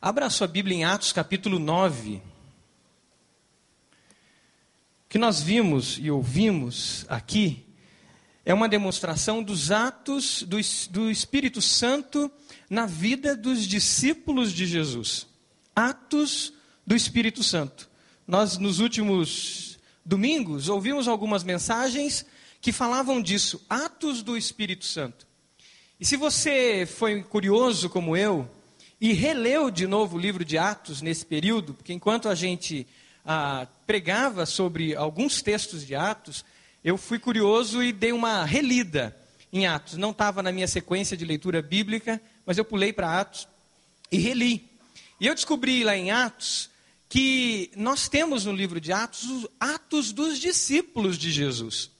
Abra sua Bíblia em Atos capítulo 9. O que nós vimos e ouvimos aqui é uma demonstração dos atos do, do Espírito Santo na vida dos discípulos de Jesus. Atos do Espírito Santo. Nós, nos últimos domingos, ouvimos algumas mensagens que falavam disso, atos do Espírito Santo. E se você foi curioso como eu, e releu de novo o livro de Atos nesse período, porque enquanto a gente ah, pregava sobre alguns textos de Atos, eu fui curioso e dei uma relida em Atos. Não estava na minha sequência de leitura bíblica, mas eu pulei para Atos e reli. E eu descobri lá em Atos que nós temos no livro de Atos os Atos dos discípulos de Jesus.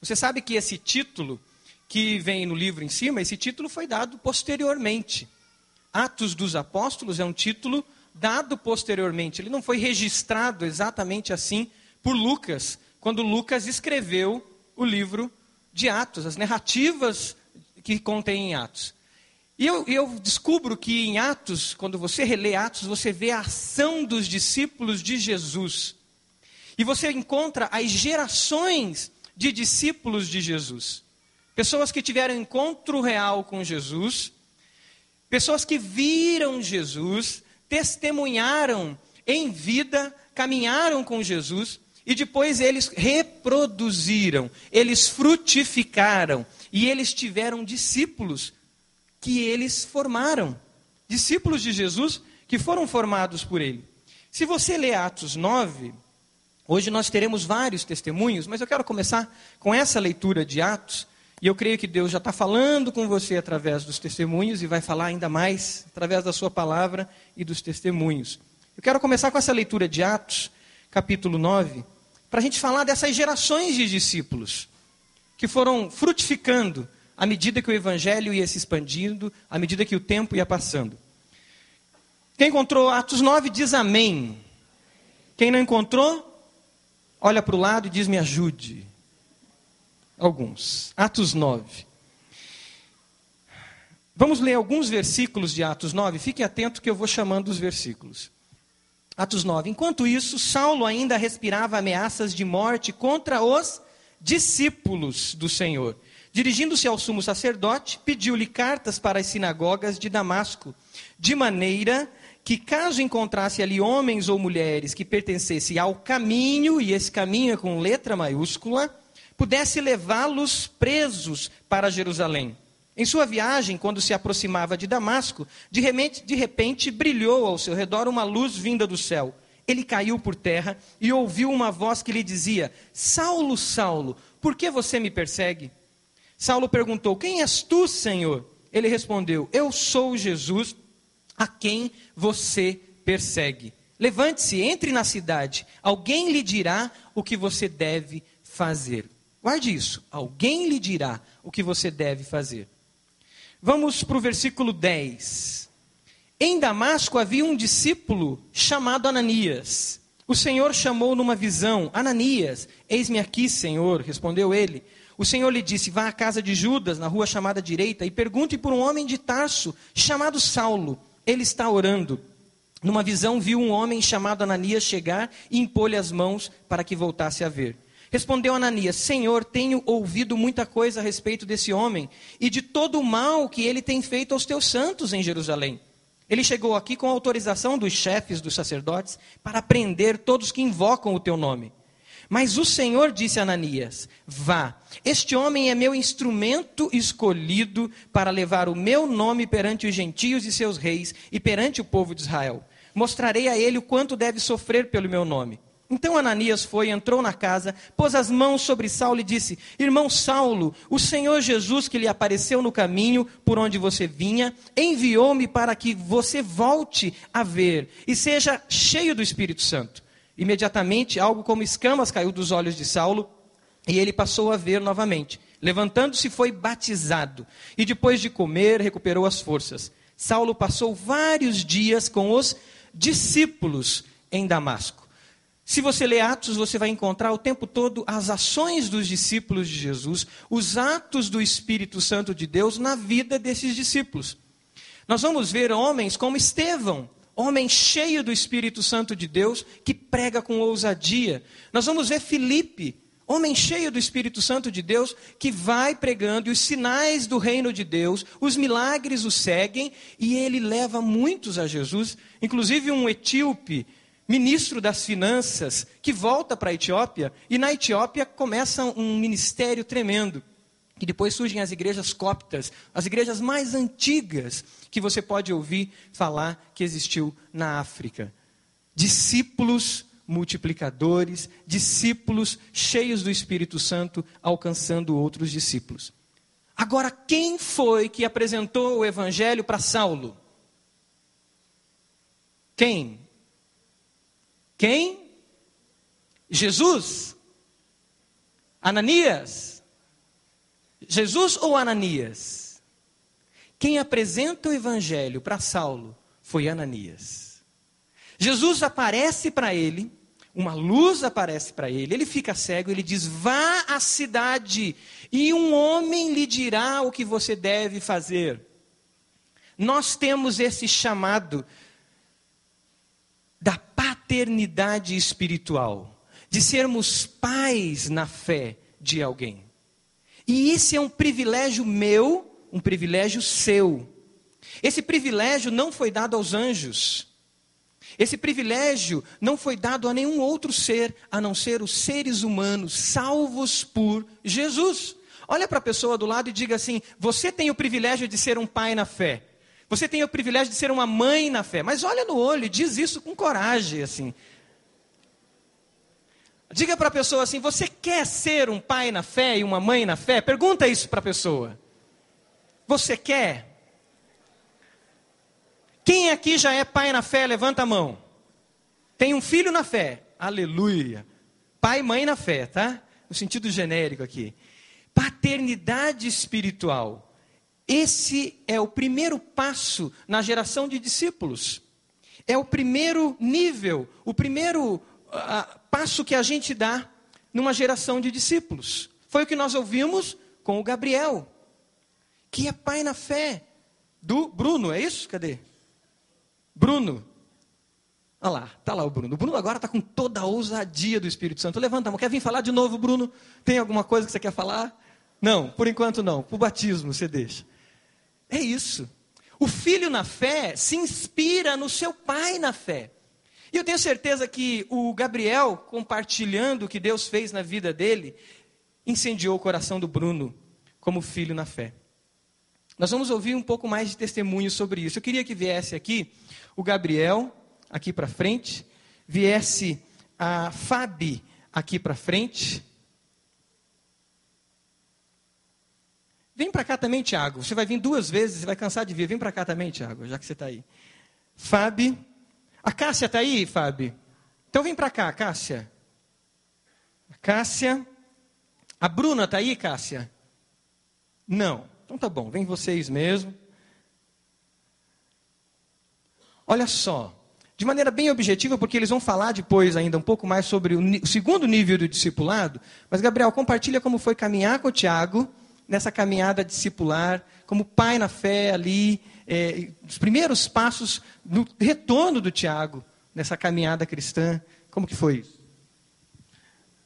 Você sabe que esse título que vem no livro em cima, esse título foi dado posteriormente. Atos dos Apóstolos é um título dado posteriormente. Ele não foi registrado exatamente assim por Lucas, quando Lucas escreveu o livro de Atos, as narrativas que contém em Atos. E eu, eu, descubro que em Atos, quando você relê Atos, você vê a ação dos discípulos de Jesus. E você encontra as gerações de discípulos de Jesus. Pessoas que tiveram encontro real com Jesus Pessoas que viram Jesus, testemunharam em vida, caminharam com Jesus e depois eles reproduziram, eles frutificaram e eles tiveram discípulos que eles formaram. Discípulos de Jesus que foram formados por ele. Se você ler Atos 9, hoje nós teremos vários testemunhos, mas eu quero começar com essa leitura de Atos, e eu creio que Deus já está falando com você através dos testemunhos e vai falar ainda mais através da sua palavra e dos testemunhos. Eu quero começar com essa leitura de Atos, capítulo 9, para a gente falar dessas gerações de discípulos que foram frutificando à medida que o evangelho ia se expandindo, à medida que o tempo ia passando. Quem encontrou Atos 9 diz amém. Quem não encontrou, olha para o lado e diz me ajude alguns. Atos 9. Vamos ler alguns versículos de Atos 9. Fique atento que eu vou chamando os versículos. Atos 9. Enquanto isso, Saulo ainda respirava ameaças de morte contra os discípulos do Senhor. Dirigindo-se ao sumo sacerdote, pediu-lhe cartas para as sinagogas de Damasco, de maneira que, caso encontrasse ali homens ou mulheres que pertencessem ao caminho, e esse caminho é com letra maiúscula, pudesse levá-los presos para Jerusalém. Em sua viagem, quando se aproximava de Damasco, de repente, de repente brilhou ao seu redor uma luz vinda do céu. Ele caiu por terra e ouviu uma voz que lhe dizia: Saulo, Saulo, por que você me persegue? Saulo perguntou: Quem és tu, Senhor? Ele respondeu: Eu sou Jesus, a quem você persegue. Levante-se, entre na cidade, alguém lhe dirá o que você deve fazer. Guarde isso. Alguém lhe dirá o que você deve fazer. Vamos para o versículo 10. Em Damasco havia um discípulo chamado Ananias. O Senhor chamou numa visão: Ananias, eis-me aqui, Senhor, respondeu ele. O Senhor lhe disse: Vá à casa de Judas, na rua chamada direita, e pergunte por um homem de Tarso, chamado Saulo. Ele está orando. Numa visão, viu um homem chamado Ananias chegar e impor-lhe as mãos para que voltasse a ver. Respondeu Ananias: Senhor, tenho ouvido muita coisa a respeito desse homem e de todo o mal que ele tem feito aos teus santos em Jerusalém. Ele chegou aqui com autorização dos chefes dos sacerdotes para prender todos que invocam o teu nome. Mas o Senhor disse a Ananias: Vá, este homem é meu instrumento escolhido para levar o meu nome perante os gentios e seus reis e perante o povo de Israel. Mostrarei a ele o quanto deve sofrer pelo meu nome. Então Ananias foi, entrou na casa, pôs as mãos sobre Saulo e disse: Irmão Saulo, o Senhor Jesus que lhe apareceu no caminho por onde você vinha, enviou-me para que você volte a ver e seja cheio do Espírito Santo. Imediatamente, algo como escamas caiu dos olhos de Saulo e ele passou a ver novamente. Levantando-se, foi batizado e depois de comer, recuperou as forças. Saulo passou vários dias com os discípulos em Damasco. Se você ler Atos, você vai encontrar o tempo todo as ações dos discípulos de Jesus, os atos do Espírito Santo de Deus na vida desses discípulos. Nós vamos ver homens como Estevão, homem cheio do Espírito Santo de Deus, que prega com ousadia. Nós vamos ver Filipe, homem cheio do Espírito Santo de Deus, que vai pregando e os sinais do reino de Deus, os milagres o seguem e ele leva muitos a Jesus, inclusive um etíope, ministro das finanças, que volta para a Etiópia e na Etiópia começa um ministério tremendo. Que depois surgem as igrejas coptas, as igrejas mais antigas que você pode ouvir falar que existiu na África. Discípulos multiplicadores, discípulos cheios do Espírito Santo, alcançando outros discípulos. Agora, quem foi que apresentou o evangelho para Saulo? Quem? Quem? Jesus? Ananias? Jesus ou Ananias? Quem apresenta o evangelho para Saulo foi Ananias. Jesus aparece para ele uma luz aparece para ele, ele fica cego, ele diz: Vá à cidade e um homem lhe dirá o que você deve fazer. Nós temos esse chamado da paternidade espiritual, de sermos pais na fé de alguém. E esse é um privilégio meu, um privilégio seu. Esse privilégio não foi dado aos anjos. Esse privilégio não foi dado a nenhum outro ser, a não ser os seres humanos salvos por Jesus. Olha para a pessoa do lado e diga assim: Você tem o privilégio de ser um pai na fé. Você tem o privilégio de ser uma mãe na fé. Mas olha no olho e diz isso com coragem, assim. Diga para a pessoa assim: Você quer ser um pai na fé e uma mãe na fé? Pergunta isso para a pessoa. Você quer? Quem aqui já é pai na fé? Levanta a mão. Tem um filho na fé. Aleluia. Pai e mãe na fé, tá? No sentido genérico aqui. Paternidade espiritual. Esse é o primeiro passo na geração de discípulos. É o primeiro nível, o primeiro uh, passo que a gente dá numa geração de discípulos. Foi o que nós ouvimos com o Gabriel, que é pai na fé do Bruno, é isso? Cadê? Bruno. Olha lá, está lá o Bruno. O Bruno agora está com toda a ousadia do Espírito Santo. Levanta a mão. Quer vir falar de novo, Bruno? Tem alguma coisa que você quer falar? Não, por enquanto não. Para o batismo você deixa. É isso. O filho na fé se inspira no seu pai na fé. E eu tenho certeza que o Gabriel, compartilhando o que Deus fez na vida dele, incendiou o coração do Bruno como filho na fé. Nós vamos ouvir um pouco mais de testemunho sobre isso. Eu queria que viesse aqui o Gabriel aqui para frente, viesse a Fabi aqui para frente. Vem para cá também, Tiago. Você vai vir duas vezes, você vai cansar de vir. Vem para cá também, Tiago, já que você está aí. Fabi. A Cássia está aí, Fabi? Então vem para cá, Cássia. A Cássia. A Bruna está aí, Cássia? Não. Então tá bom, vem vocês mesmo. Olha só, de maneira bem objetiva, porque eles vão falar depois ainda um pouco mais sobre o, segundo nível do discipulado. Mas, Gabriel, compartilha como foi caminhar com o Tiago nessa caminhada discipular, como pai na fé ali, é, os primeiros passos no retorno do Tiago nessa caminhada cristã. Como que foi isso?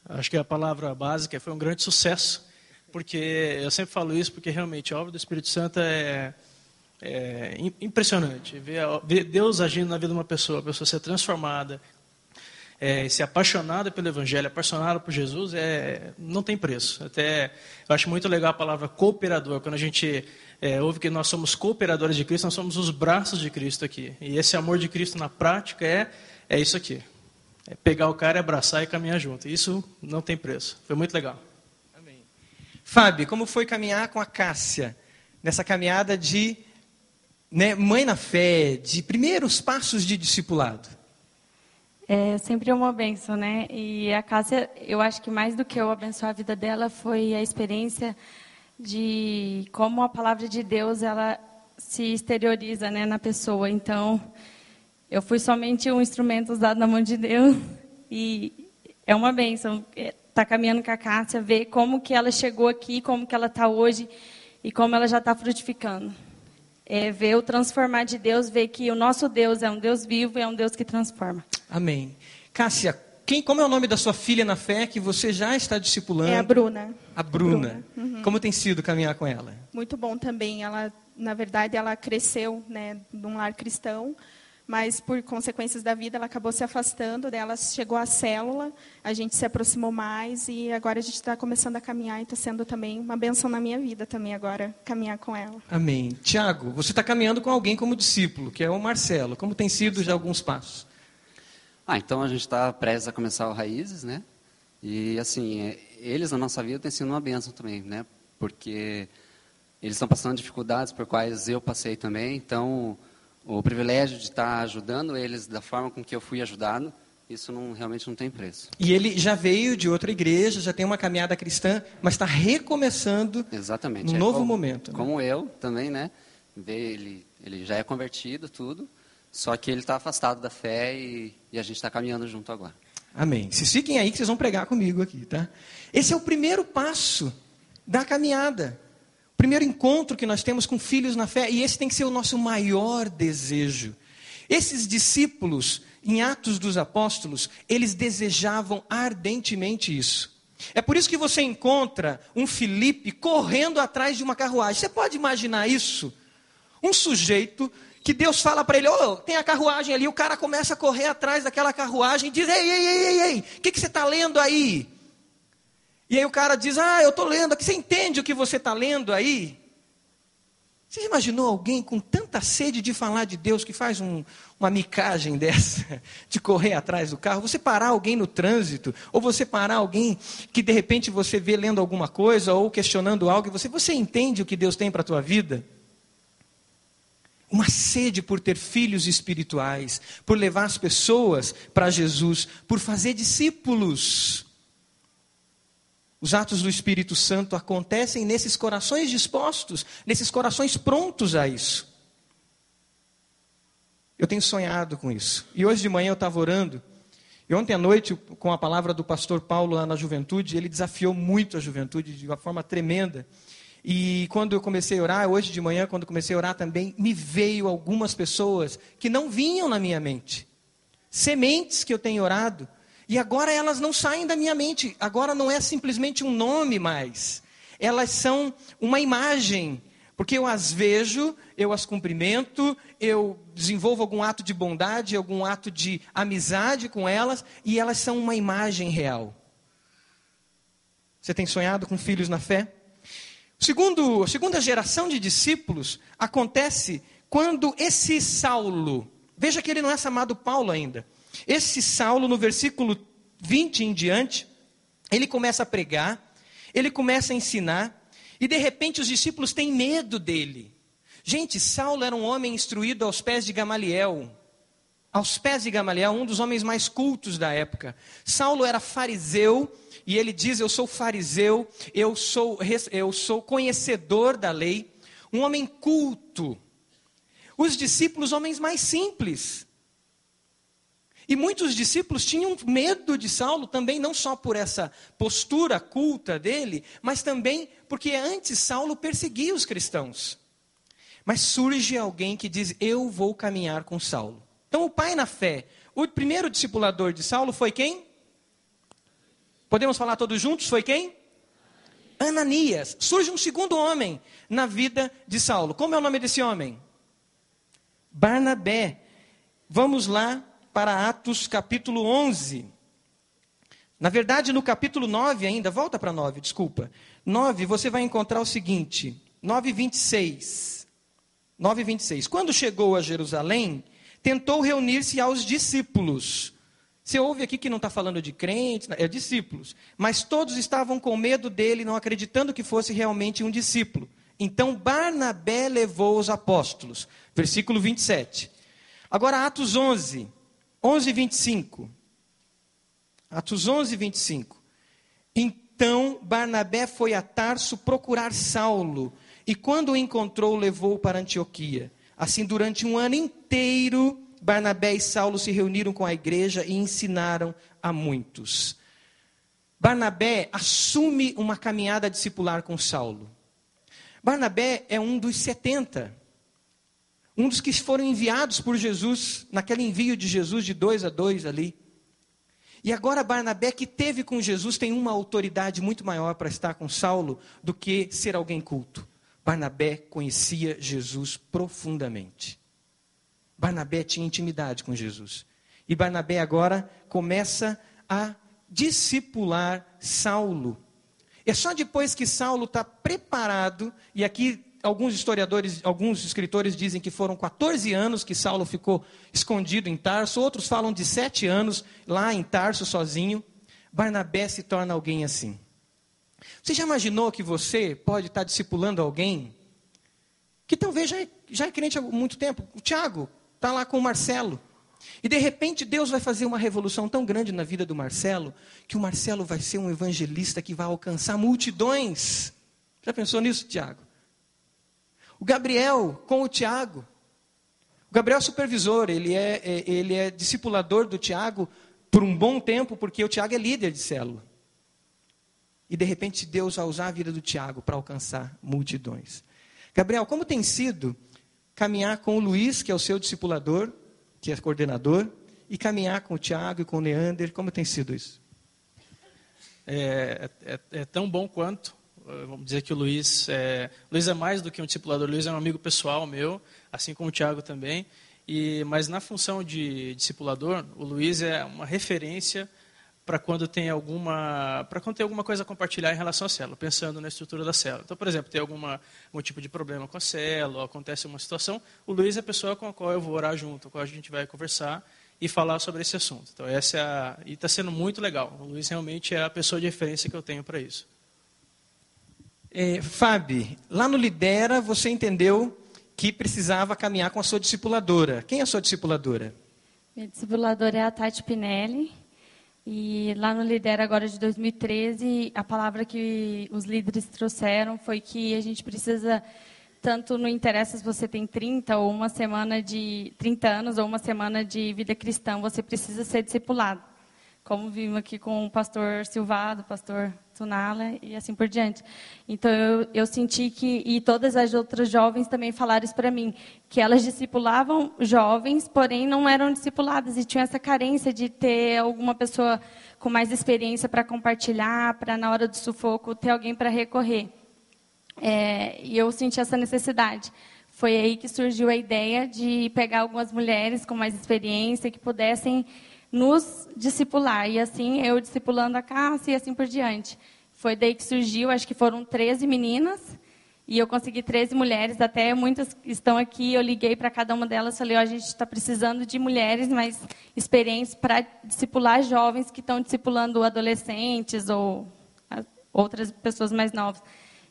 Acho que a palavra básica foi um grande sucesso, porque eu sempre falo isso, porque realmente a obra do Espírito Santo é é impressionante ver, Deus agindo na vida de uma pessoa, a pessoa ser transformada, é, ser apaixonada pelo Evangelho, apaixonada por Jesus, é, não tem preço. Até eu acho muito legal a palavra cooperador, quando a gente é, ouve que nós somos cooperadores de Cristo, nós somos os braços de Cristo aqui. E esse amor de Cristo na prática é, é isso aqui. É pegar o cara, abraçar e caminhar junto. Isso não tem preço. Foi muito legal. Amém. Fábio, como foi caminhar com a Cássia nessa caminhada de né, mãe na fé, de primeiros passos de discipulado? É sempre uma benção, né? E a Cássia, eu acho que mais do que eu abençoar a vida dela foi a experiência de como a palavra de Deus ela se exterioriza, né, na pessoa. Então, eu fui somente um instrumento usado na mão de Deus e é uma benção estar é, tá caminhando com a Cássia, ver como que ela chegou aqui, como que ela está hoje e como ela já está frutificando. é, ver o transformar de Deus, ver que o nosso Deus é um Deus vivo e é um Deus que transforma. Amém. Cássia, quem, como é o nome da sua filha na fé que você já está discipulando? É a Bruna. A Bruna. Bruna. Uhum. Como tem sido caminhar com ela? Muito bom também. Ela, na verdade, ela cresceu, né, num lar cristão mas por consequências da vida ela acabou se afastando dela, chegou à célula, a gente se aproximou mais e agora a gente está começando a caminhar e está sendo também uma benção na minha vida também agora caminhar com ela. Amém. Tiago, você está caminhando com alguém como discípulo, que é o Marcelo. Como tem sido já alguns passos? Ah, então a gente está prestes a começar o Raízes, né? E assim, é, eles na nossa vida têm sido uma benção também, né? Porque eles estão passando dificuldades por quais eu passei também, então o privilégio de estar ajudando eles da forma com que eu fui ajudado, isso não, realmente não tem preço. E ele já veio de outra igreja, já tem uma caminhada cristã, mas está recomeçando Exatamente. um é novo como, momento. Né? Como eu também, né? Ele, ele já é convertido, tudo, só que ele está afastado da fé e, e a gente está caminhando junto agora. Amém. Vocês fiquem aí que vocês vão pregar comigo aqui, tá? Esse é o primeiro passo da caminhada primeiro encontro que nós temos com filhos na fé, e esse tem que ser o nosso maior desejo. Esses discípulos, em Atos dos Apóstolos, eles desejavam ardentemente isso. É por isso que você encontra um Felipe correndo atrás de uma carruagem. Você pode imaginar isso? Um sujeito que Deus fala para ele: oh, tem a carruagem ali, o cara começa a correr atrás daquela carruagem e diz: Ei, ei, ei, ei, ei, o que, que você está lendo aí? E aí o cara diz: Ah, eu estou lendo aqui. Você entende o que você está lendo aí? Você imaginou alguém com tanta sede de falar de Deus que faz um, uma micagem dessa, de correr atrás do carro? Você parar alguém no trânsito, ou você parar alguém que de repente você vê lendo alguma coisa ou questionando algo e você, você entende o que Deus tem para a tua vida? Uma sede por ter filhos espirituais, por levar as pessoas para Jesus, por fazer discípulos. Os atos do Espírito Santo acontecem nesses corações dispostos, nesses corações prontos a isso. Eu tenho sonhado com isso. E hoje de manhã eu estava orando, e ontem à noite, com a palavra do pastor Paulo lá na juventude, ele desafiou muito a juventude de uma forma tremenda. E quando eu comecei a orar, hoje de manhã, quando comecei a orar também, me veio algumas pessoas que não vinham na minha mente. Sementes que eu tenho orado, e agora elas não saem da minha mente. Agora não é simplesmente um nome mais. Elas são uma imagem. Porque eu as vejo, eu as cumprimento, eu desenvolvo algum ato de bondade, algum ato de amizade com elas, e elas são uma imagem real. Você tem sonhado com filhos na fé? Segundo, a segunda geração de discípulos acontece quando esse Saulo, veja que ele não é chamado Paulo ainda, esse Saulo, no versículo 20 em diante, ele começa a pregar, ele começa a ensinar, e de repente os discípulos têm medo dele. Gente, Saulo era um homem instruído aos pés de Gamaliel. Aos pés de Gamaliel, um dos homens mais cultos da época. Saulo era fariseu, e ele diz: Eu sou fariseu, eu sou, eu sou conhecedor da lei, um homem culto. Os discípulos, homens mais simples, e muitos discípulos tinham medo de Saulo também, não só por essa postura culta dele, mas também porque antes Saulo perseguia os cristãos. Mas surge alguém que diz: Eu vou caminhar com Saulo. Então, o pai na fé, o primeiro discipulador de Saulo foi quem? Podemos falar todos juntos? Foi quem? Ananias. Surge um segundo homem na vida de Saulo. Como é o nome desse homem? Barnabé. Vamos lá para Atos capítulo 11. Na verdade, no capítulo 9 ainda, volta para 9, desculpa. 9, você vai encontrar o seguinte, 9, 26. 9, 26. Quando chegou a Jerusalém, tentou reunir-se aos discípulos. Você ouve aqui que não está falando de crentes, é discípulos. Mas todos estavam com medo dele, não acreditando que fosse realmente um discípulo. Então Barnabé levou os apóstolos. Versículo 27. Agora, Atos 11. 11, 25. Atos 11, 25. Então Barnabé foi a Tarso procurar Saulo, e quando o encontrou, levou para Antioquia. Assim, durante um ano inteiro, Barnabé e Saulo se reuniram com a igreja e ensinaram a muitos. Barnabé assume uma caminhada discipular com Saulo. Barnabé é um dos 70. Um dos que foram enviados por Jesus, naquele envio de Jesus de dois a dois ali. E agora Barnabé, que teve com Jesus, tem uma autoridade muito maior para estar com Saulo do que ser alguém culto. Barnabé conhecia Jesus profundamente. Barnabé tinha intimidade com Jesus. E Barnabé agora começa a discipular Saulo. É só depois que Saulo está preparado, e aqui alguns historiadores, alguns escritores dizem que foram 14 anos que Saulo ficou escondido em Tarso, outros falam de sete anos lá em Tarso sozinho. Barnabé se torna alguém assim. Você já imaginou que você pode estar discipulando alguém que talvez já é, já é crente há muito tempo? O Tiago está lá com o Marcelo. E de repente Deus vai fazer uma revolução tão grande na vida do Marcelo, que o Marcelo vai ser um evangelista que vai alcançar multidões. Já pensou nisso, Tiago? O Gabriel com o Tiago. O Gabriel é supervisor, ele é, é, ele é discipulador do Tiago por um bom tempo, porque o Tiago é líder de célula. E de repente Deus vai usar a vida do Tiago para alcançar multidões. Gabriel, como tem sido caminhar com o Luiz, que é o seu discipulador, que é coordenador, e caminhar com o Tiago e com o Leander. Como tem sido isso? É, é, é tão bom quanto. Eh, vamos dizer que o Luiz é, Luiz é mais do que um discipulador. O Luiz é um amigo pessoal meu, assim como o Tiago também. E, mas na função de discipulador, o Luiz é uma referência para quando tem alguma para quando tem alguma coisa a compartilhar em relação à célula, pensando na estrutura da célula. Então, por exemplo, tem alguma algum tipo de problema com a célula, acontece uma situação, o Luiz é a pessoa com a qual eu vou orar junto, com a qual a gente vai conversar e falar sobre esse assunto. Então, essa é a, e está sendo muito legal. O Luiz realmente é a pessoa de referência que eu tenho para isso. É, Fábio, lá no Lidera você entendeu que precisava caminhar com a sua discipuladora. Quem é a sua discipuladora? Minha discipuladora é a Tati Pinelli. E lá no Lidera agora de 2013, a palavra que os líderes trouxeram foi que a gente precisa tanto não interessa se você tem 30 ou uma semana de 30 anos ou uma semana de vida cristã, você precisa ser discipulado. Como vimos aqui com o pastor Silvado, pastor Tunala e assim por diante. Então eu, eu senti que e todas as outras jovens também falaram isso para mim, que elas discipulavam jovens, porém não eram discipuladas e tinham essa carência de ter alguma pessoa com mais experiência para compartilhar, para na hora do sufoco ter alguém para recorrer. É, e eu senti essa necessidade. Foi aí que surgiu a ideia de pegar algumas mulheres com mais experiência que pudessem nos discipular. E assim, eu discipulando a Cássia e assim por diante. Foi daí que surgiu, acho que foram 13 meninas, e eu consegui 13 mulheres, até muitas estão aqui, eu liguei para cada uma delas, falei, oh, a gente está precisando de mulheres mais experientes para discipular jovens que estão discipulando adolescentes ou outras pessoas mais novas.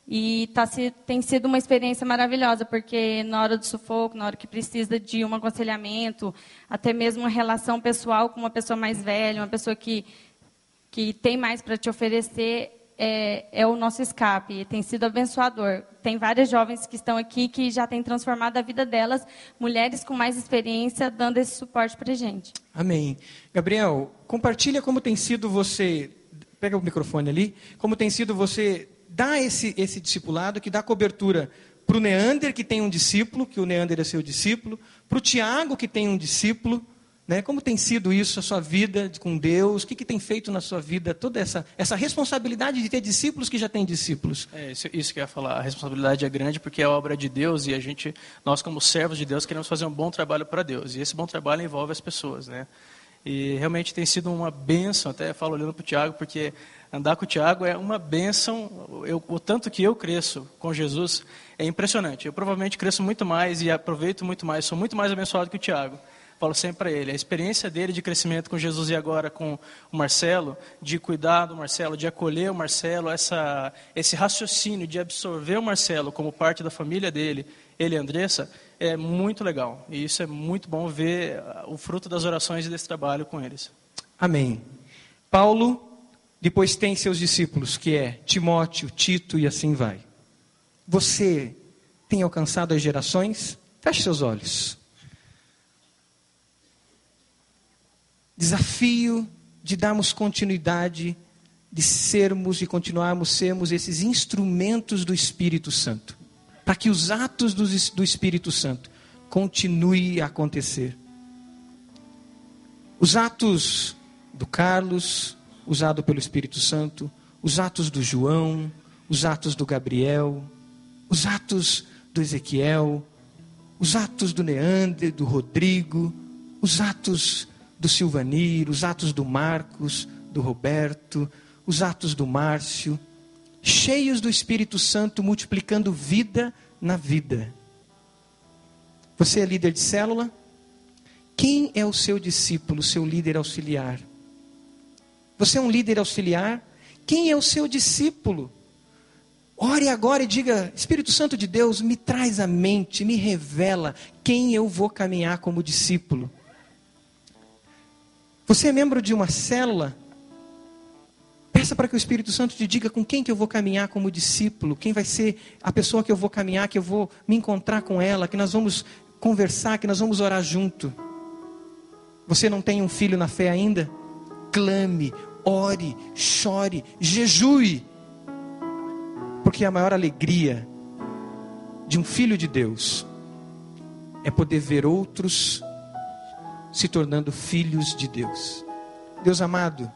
E tá, tem sido uma experiência maravilhosa, porque na hora do sufoco, na hora que precisa de um aconselhamento, até mesmo uma relação pessoal com uma pessoa mais velha, uma pessoa que, que tem mais para te oferecer, é, é, o nosso escape. Tem sido abençoador. Tem várias jovens que estão aqui que já têm transformado a vida delas, mulheres com mais experiência, dando esse suporte para a gente. Amém. Gabriel, compartilha como tem sido você. Pega o microfone ali. Como tem sido você dá esse, esse discipulado, que dá cobertura para o Neander, que tem um discípulo, que o Neander é seu discípulo, para o Tiago, que tem um discípulo. Né? Como tem sido isso, a sua vida com Deus? O que, que tem feito na sua vida? Toda essa, essa responsabilidade de ter discípulos que já têm discípulos. É isso, isso que eu ia falar. A responsabilidade é grande porque é obra de Deus e a gente, nós como servos de Deus, queremos fazer um bom trabalho para Deus. E esse bom trabalho envolve as pessoas. Né? E realmente tem sido uma bênção, até falo olhando para o Tiago, porque andar com o Tiago é uma bênção. Eu, o tanto que eu cresço com Jesus é impressionante. Eu provavelmente cresço muito mais e aproveito muito mais, sou muito mais abençoado que o Tiago. Falo sempre para ele, a experiência dele de crescimento com Jesus e agora com o Marcelo, de cuidar do Marcelo, de acolher o Marcelo, essa, esse raciocínio de absorver o Marcelo como parte da família dele, ele e Andressa, é muito legal. E isso é muito bom ver ah, o fruto das orações e desse trabalho com eles. Amém. Paulo depois tem seus discípulos, que é Timóteo, Tito e assim vai. Você tem alcançado as gerações? Feche seus olhos. Desafio de darmos continuidade, de sermos e continuarmos sermos esses instrumentos do Espírito Santo para que os atos do, do Espírito Santo continue a acontecer. Os atos do Carlos, usado pelo Espírito Santo, os atos do João, os atos do Gabriel, os atos do Ezequiel, os atos do Neander, do Rodrigo, os atos do Silvanir, os atos do Marcos, do Roberto, os atos do Márcio, cheios do Espírito Santo, multiplicando vida na vida. Você é líder de célula? Quem é o seu discípulo, seu líder auxiliar? Você é um líder auxiliar? Quem é o seu discípulo? Ore agora e diga: Espírito Santo de Deus, me traz à mente, me revela quem eu vou caminhar como discípulo. Você é membro de uma célula? Peça para que o Espírito Santo te diga com quem que eu vou caminhar como discípulo, quem vai ser a pessoa que eu vou caminhar, que eu vou me encontrar com ela, que nós vamos conversar, que nós vamos orar junto. Você não tem um filho na fé ainda? Clame, ore, chore, jejue. Porque a maior alegria de um filho de Deus é poder ver outros se tornando filhos de Deus. Deus amado,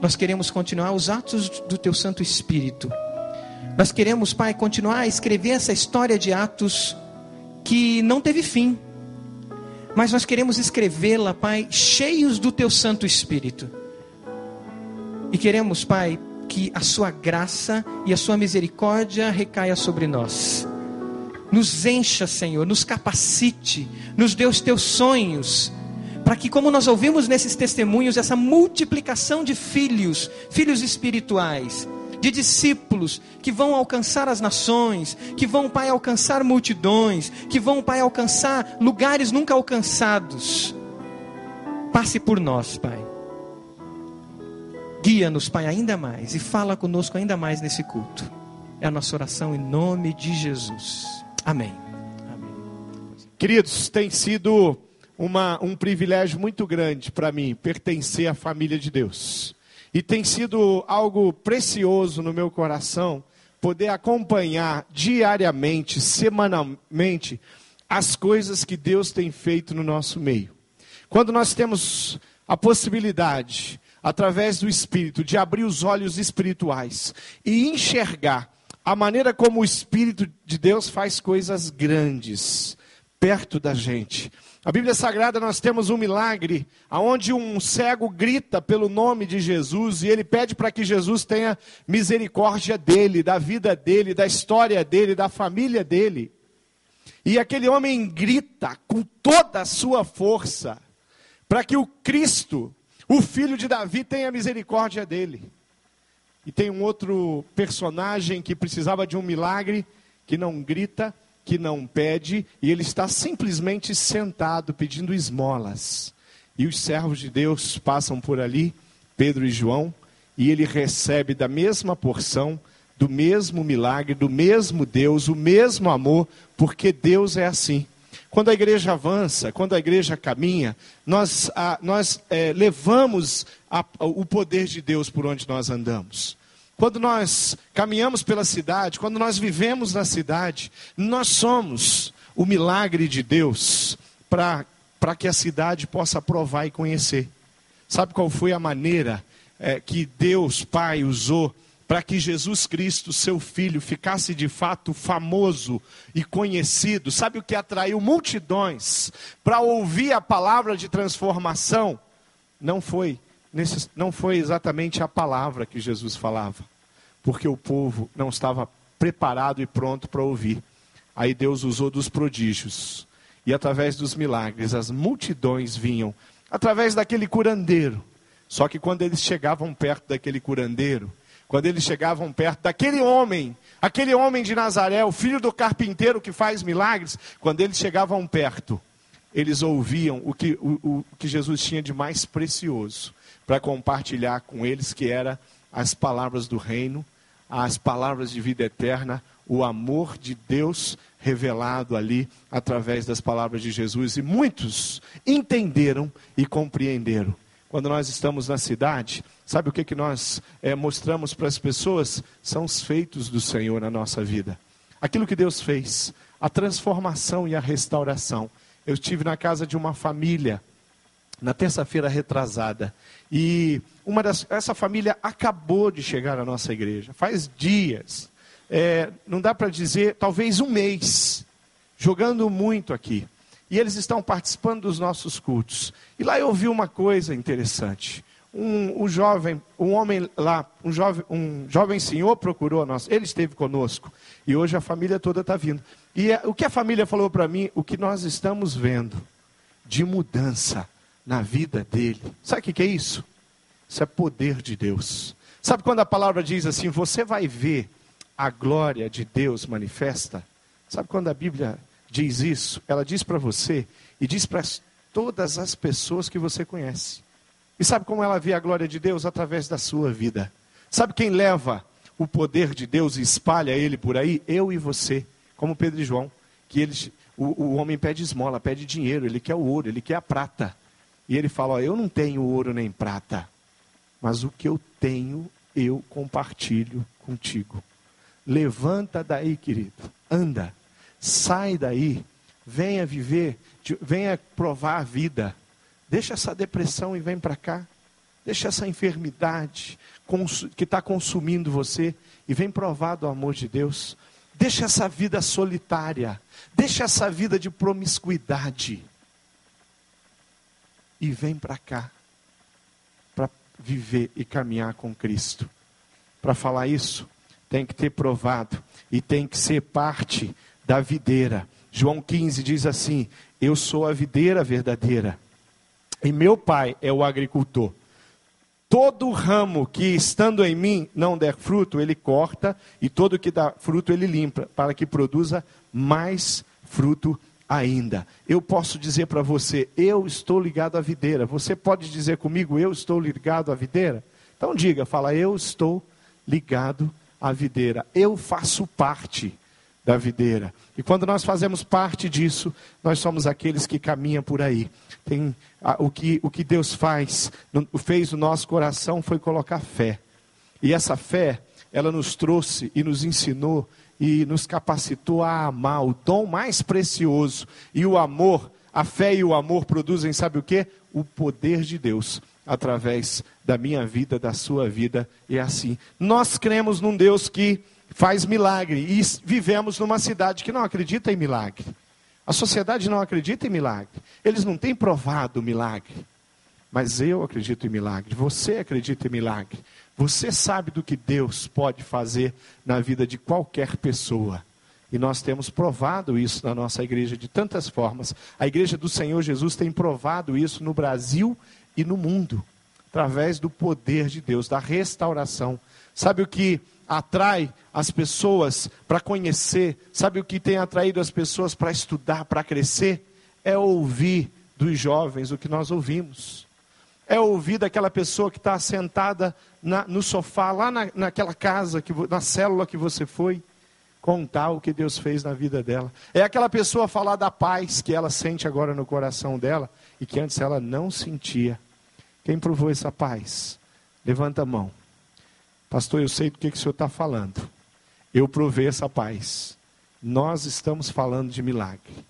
nós queremos continuar os atos do teu Santo Espírito. Nós queremos, Pai, continuar a escrever essa história de atos que não teve fim. Mas nós queremos escrevê-la, Pai, cheios do teu Santo Espírito. E queremos, Pai, que a sua graça e a sua misericórdia recaia sobre nós. Nos encha, Senhor, nos capacite, nos dê os teus sonhos para que, como nós ouvimos nesses testemunhos, essa multiplicação de filhos, filhos espirituais, de discípulos que vão alcançar as nações, que vão, Pai, alcançar multidões, que vão, Pai, alcançar lugares nunca alcançados. Passe por nós, Pai. Guia-nos, Pai, ainda mais e fala conosco ainda mais nesse culto. É a nossa oração em nome de Jesus. Amém. Amém. Queridos, tem sido uma, um privilégio muito grande para mim pertencer à família de Deus. E tem sido algo precioso no meu coração poder acompanhar diariamente, semanalmente, as coisas que Deus tem feito no nosso meio. Quando nós temos a possibilidade, através do Espírito, de abrir os olhos espirituais e enxergar a maneira como o Espírito de Deus faz coisas grandes perto da gente a Bíblia Sagrada nós temos um milagre onde um cego grita pelo nome de Jesus e ele pede para que Jesus tenha misericórdia dele, da vida dele, da história dele, da família dele. E aquele homem grita com toda a sua força para que o Cristo, o filho de Davi, tenha misericórdia dele. E tem um outro personagem que precisava de um milagre, que não grita, que não pede e ele está simplesmente sentado pedindo esmolas. E os servos de Deus passam por ali, Pedro e João, e ele recebe da mesma porção, do mesmo milagre, do mesmo Deus, o mesmo amor, porque Deus é assim. Quando a igreja avança, quando a igreja caminha, nós, a, nós é, levamos a, o poder de Deus por onde nós andamos. Quando nós caminhamos pela cidade, quando nós vivemos na cidade, nós somos o milagre de Deus para que a cidade possa provar e conhecer. Sabe qual foi a maneira é, que Deus Pai usou para que Jesus Cristo, seu Filho, ficasse de fato famoso e conhecido? Sabe o que atraiu multidões para ouvir a palavra de transformação? Não foi não foi exatamente a palavra que Jesus falava, porque o povo não estava preparado e pronto para ouvir. Aí Deus usou dos prodígios, e através dos milagres, as multidões vinham, através daquele curandeiro. Só que quando eles chegavam perto daquele curandeiro, quando eles chegavam perto daquele homem, aquele homem de Nazaré, o filho do carpinteiro que faz milagres, quando eles chegavam perto, eles ouviam o que, o, o que Jesus tinha de mais precioso para compartilhar com eles, que era as palavras do reino, as palavras de vida eterna, o amor de Deus revelado ali através das palavras de Jesus. E muitos entenderam e compreenderam. Quando nós estamos na cidade, sabe o que, que nós é, mostramos para as pessoas? São os feitos do Senhor na nossa vida. Aquilo que Deus fez, a transformação e a restauração. Eu estive na casa de uma família na terça-feira retrasada e uma das, essa família acabou de chegar à nossa igreja, faz dias, é, não dá para dizer, talvez um mês, jogando muito aqui. E eles estão participando dos nossos cultos. E lá eu ouvi uma coisa interessante. Um, um jovem, um homem lá, um jovem, um jovem senhor procurou nós, ele esteve conosco. E hoje a família toda está vindo. E é, o que a família falou para mim, o que nós estamos vendo de mudança na vida dele. Sabe o que, é isso? Isso é poder de Deus. Sabe quando a palavra diz assim: você vai ver a glória de Deus manifesta? Sabe quando a Bíblia diz isso? Ela diz para você e diz para todas as pessoas que você conhece. E sabe como ela vê a glória de Deus? Através da sua vida. Sabe quem leva o poder de Deus e espalha ele por aí? Eu e você, como Pedro e João. Que eles, o, o homem pede esmola, pede dinheiro, ele quer o ouro, ele quer a prata. E ele fala: ó, Eu não tenho ouro nem prata, mas o que eu tenho eu compartilho contigo. Levanta daí, querido, anda, sai daí, venha viver, venha provar a vida. Deixa essa depressão e vem para cá. Deixa essa enfermidade que está consumindo você e vem provar do amor de Deus. Deixa essa vida solitária. Deixa essa vida de promiscuidade. E vem para cá. Para viver e caminhar com Cristo. Para falar isso, tem que ter provado e tem que ser parte da videira. João 15 diz assim: Eu sou a videira verdadeira e meu pai é o agricultor. Todo ramo que estando em mim não der fruto, ele corta, e todo que dá fruto ele limpa, para que produza mais fruto ainda. Eu posso dizer para você, eu estou ligado à videira. Você pode dizer comigo, eu estou ligado à videira? Então diga, fala, eu estou ligado à videira. Eu faço parte da videira. E quando nós fazemos parte disso, nós somos aqueles que caminham por aí. Tem o que o que Deus faz, fez no nosso coração foi colocar fé. E essa fé, ela nos trouxe e nos ensinou e nos capacitou a amar o dom mais precioso. E o amor, a fé e o amor produzem, sabe o que? O poder de Deus através da minha vida, da sua vida, é assim. Nós cremos num Deus que faz milagre. E vivemos numa cidade que não acredita em milagre. A sociedade não acredita em milagre. Eles não têm provado milagre. Mas eu acredito em milagre. Você acredita em milagre. Você sabe do que Deus pode fazer na vida de qualquer pessoa. E nós temos provado isso na nossa igreja de tantas formas. A igreja do Senhor Jesus tem provado isso no Brasil e no mundo, através do poder de Deus, da restauração. Sabe o que atrai as pessoas para conhecer, sabe o que tem atraído as pessoas para estudar, para crescer? É ouvir dos jovens o que nós ouvimos. É ouvir daquela pessoa que está sentada na, no sofá, lá na, naquela casa, que, na célula que você foi, contar o que Deus fez na vida dela. É aquela pessoa falar da paz que ela sente agora no coração dela e que antes ela não sentia. Quem provou essa paz? Levanta a mão. Pastor, eu sei do que, que o senhor está falando. Eu provei essa paz. Nós estamos falando de milagre.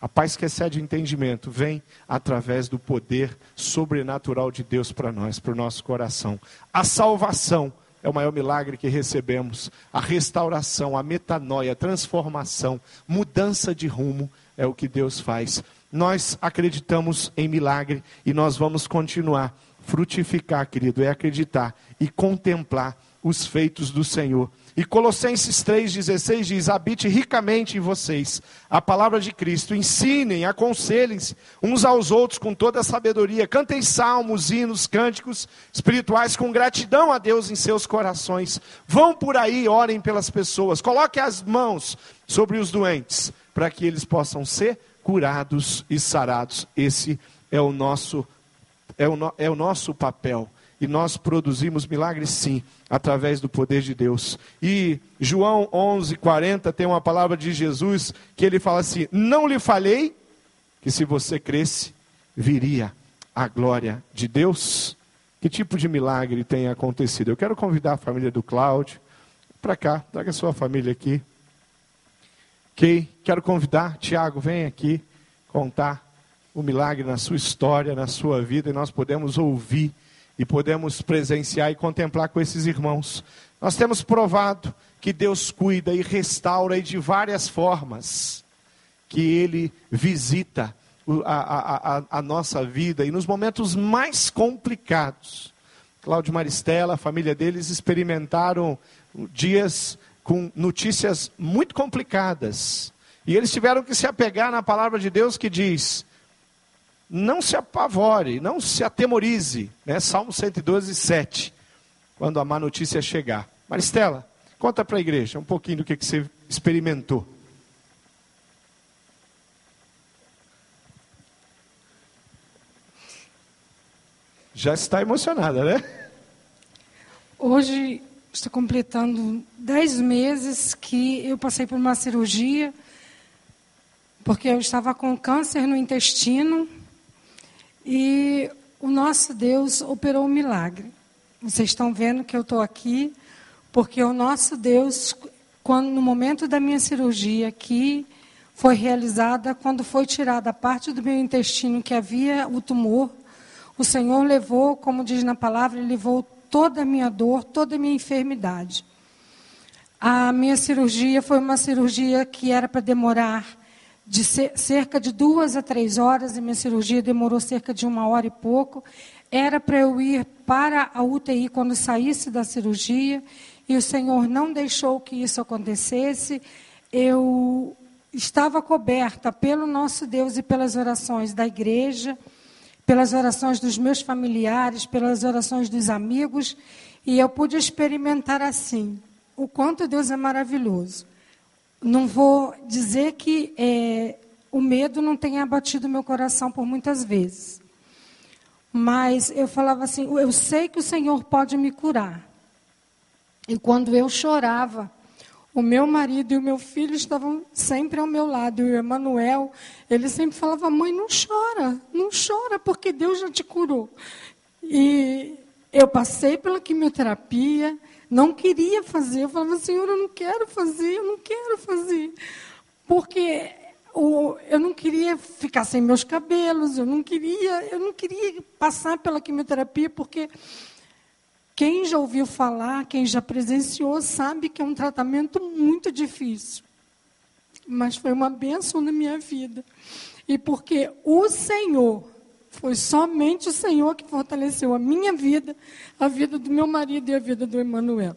A paz que excede o entendimento vem através do poder sobrenatural de Deus para nós, para o nosso coração. A salvação é o maior milagre que recebemos. A restauração, a metanoia, a transformação, mudança de rumo é o que Deus faz. Nós acreditamos em milagre e nós vamos continuar. Frutificar, querido, é acreditar e contemplar os feitos do Senhor. E Colossenses 3,16 diz: habite ricamente em vocês. A palavra de Cristo, ensinem, aconselhem-se uns aos outros com toda a sabedoria, cantem salmos, hinos, cânticos espirituais com gratidão a Deus em seus corações. Vão por aí, orem pelas pessoas, coloquem as mãos sobre os doentes, para que eles possam ser curados e sarados. Esse é o nosso, é o, no, é o nosso papel. E nós produzimos milagres sim, através do poder de Deus. E João 11, 40 tem uma palavra de Jesus que ele fala assim: Não lhe falei que se você cresce, viria a glória de Deus? Que tipo de milagre tem acontecido? Eu quero convidar a família do Cláudio para cá, traga a sua família aqui. Ok? Quero convidar, Tiago, vem aqui contar o milagre na sua história, na sua vida, e nós podemos ouvir e podemos presenciar e contemplar com esses irmãos. Nós temos provado que Deus cuida e restaura e de várias formas, que Ele visita a, a, a, a nossa vida e nos momentos mais complicados. Cláudio Maristela, a família deles experimentaram dias com notícias muito complicadas. E eles tiveram que se apegar na palavra de Deus que diz: não se apavore, não se atemorize. Né? Salmo 112, 7. Quando a má notícia chegar. Maristela, conta para a igreja um pouquinho do que, que você experimentou. Já está emocionada, né? Hoje estou completando dez meses que eu passei por uma cirurgia, porque eu estava com câncer no intestino e o nosso Deus operou um milagre. Vocês estão vendo que eu estou aqui porque o nosso Deus, quando no momento da minha cirurgia que foi realizada, quando foi tirada a parte do meu intestino que havia o tumor, o Senhor levou, como diz na palavra, levou toda a minha dor, toda a minha enfermidade. A minha cirurgia foi uma cirurgia que era para demorar de cerca de duas a três horas, e minha cirurgia demorou cerca de uma hora e pouco. Era para eu ir para a UTI quando saísse da cirurgia, e o Senhor não deixou que isso acontecesse. Eu estava coberta pelo nosso Deus e pelas orações da igreja, pelas orações dos meus familiares, pelas orações dos amigos, e eu pude experimentar assim o quanto Deus é maravilhoso. Não vou dizer que é, o medo não tenha abatido meu coração por muitas vezes. Mas eu falava assim: eu sei que o Senhor pode me curar. E quando eu chorava, o meu marido e o meu filho estavam sempre ao meu lado. E o Emanuel, ele sempre falava: mãe, não chora, não chora, porque Deus já te curou. E eu passei pela quimioterapia, não queria fazer. Eu falava, Senhor, eu não quero fazer, eu não quero fazer. Porque eu não queria ficar sem meus cabelos, eu não queria, eu não queria passar pela quimioterapia, porque quem já ouviu falar, quem já presenciou, sabe que é um tratamento muito difícil. Mas foi uma bênção na minha vida. E porque o Senhor foi somente o Senhor que fortaleceu a minha vida, a vida do meu marido e a vida do Emanuel.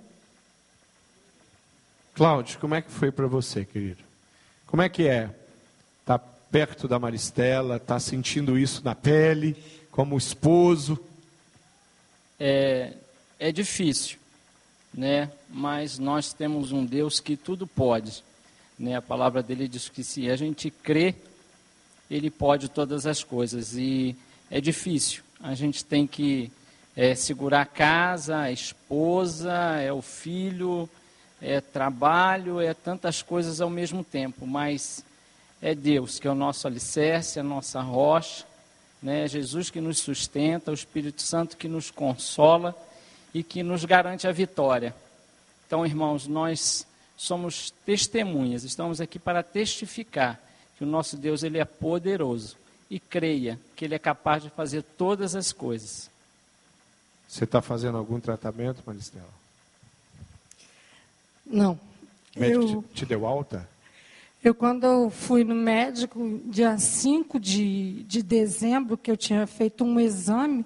Cláudio, como é que foi para você, querido? Como é que é? Tá perto da Maristela, tá sentindo isso na pele, como esposo? É, é difícil, né? Mas nós temos um Deus que tudo pode, né? A palavra dele diz que se a gente crê ele pode todas as coisas. E é difícil. A gente tem que é, segurar a casa, a esposa, é o filho, é trabalho, é tantas coisas ao mesmo tempo. Mas é Deus que é o nosso alicerce, a nossa rocha, né? Jesus que nos sustenta, o Espírito Santo que nos consola e que nos garante a vitória. Então, irmãos, nós somos testemunhas, estamos aqui para testificar que o nosso Deus ele é poderoso e creia que ele é capaz de fazer todas as coisas. Você está fazendo algum tratamento, Maristela? Não. O médico eu, te, te deu alta? Eu, quando eu fui no médico, dia 5 de, de dezembro, que eu tinha feito um exame,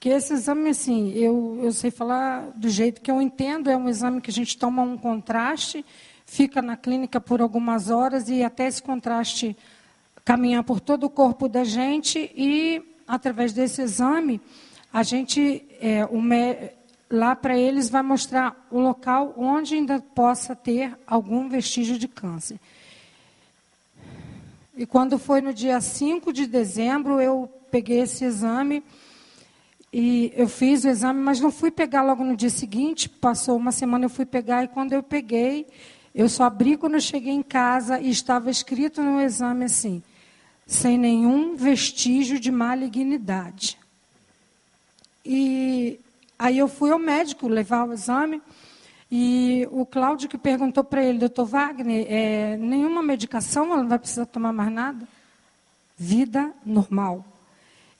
que esse exame, assim, eu, eu sei falar do jeito que eu entendo, é um exame que a gente toma um contraste fica na clínica por algumas horas e até esse contraste caminhar por todo o corpo da gente e através desse exame a gente é, lá para eles vai mostrar o local onde ainda possa ter algum vestígio de câncer. E quando foi no dia 5 de dezembro, eu peguei esse exame e eu fiz o exame, mas não fui pegar logo no dia seguinte, passou uma semana eu fui pegar e quando eu peguei, eu só abri quando eu cheguei em casa e estava escrito no exame assim: sem nenhum vestígio de malignidade. E aí eu fui ao médico levar o exame E o Cláudio que perguntou para ele, doutor Wagner, é, nenhuma medicação, ela não vai precisar tomar mais nada? Vida normal.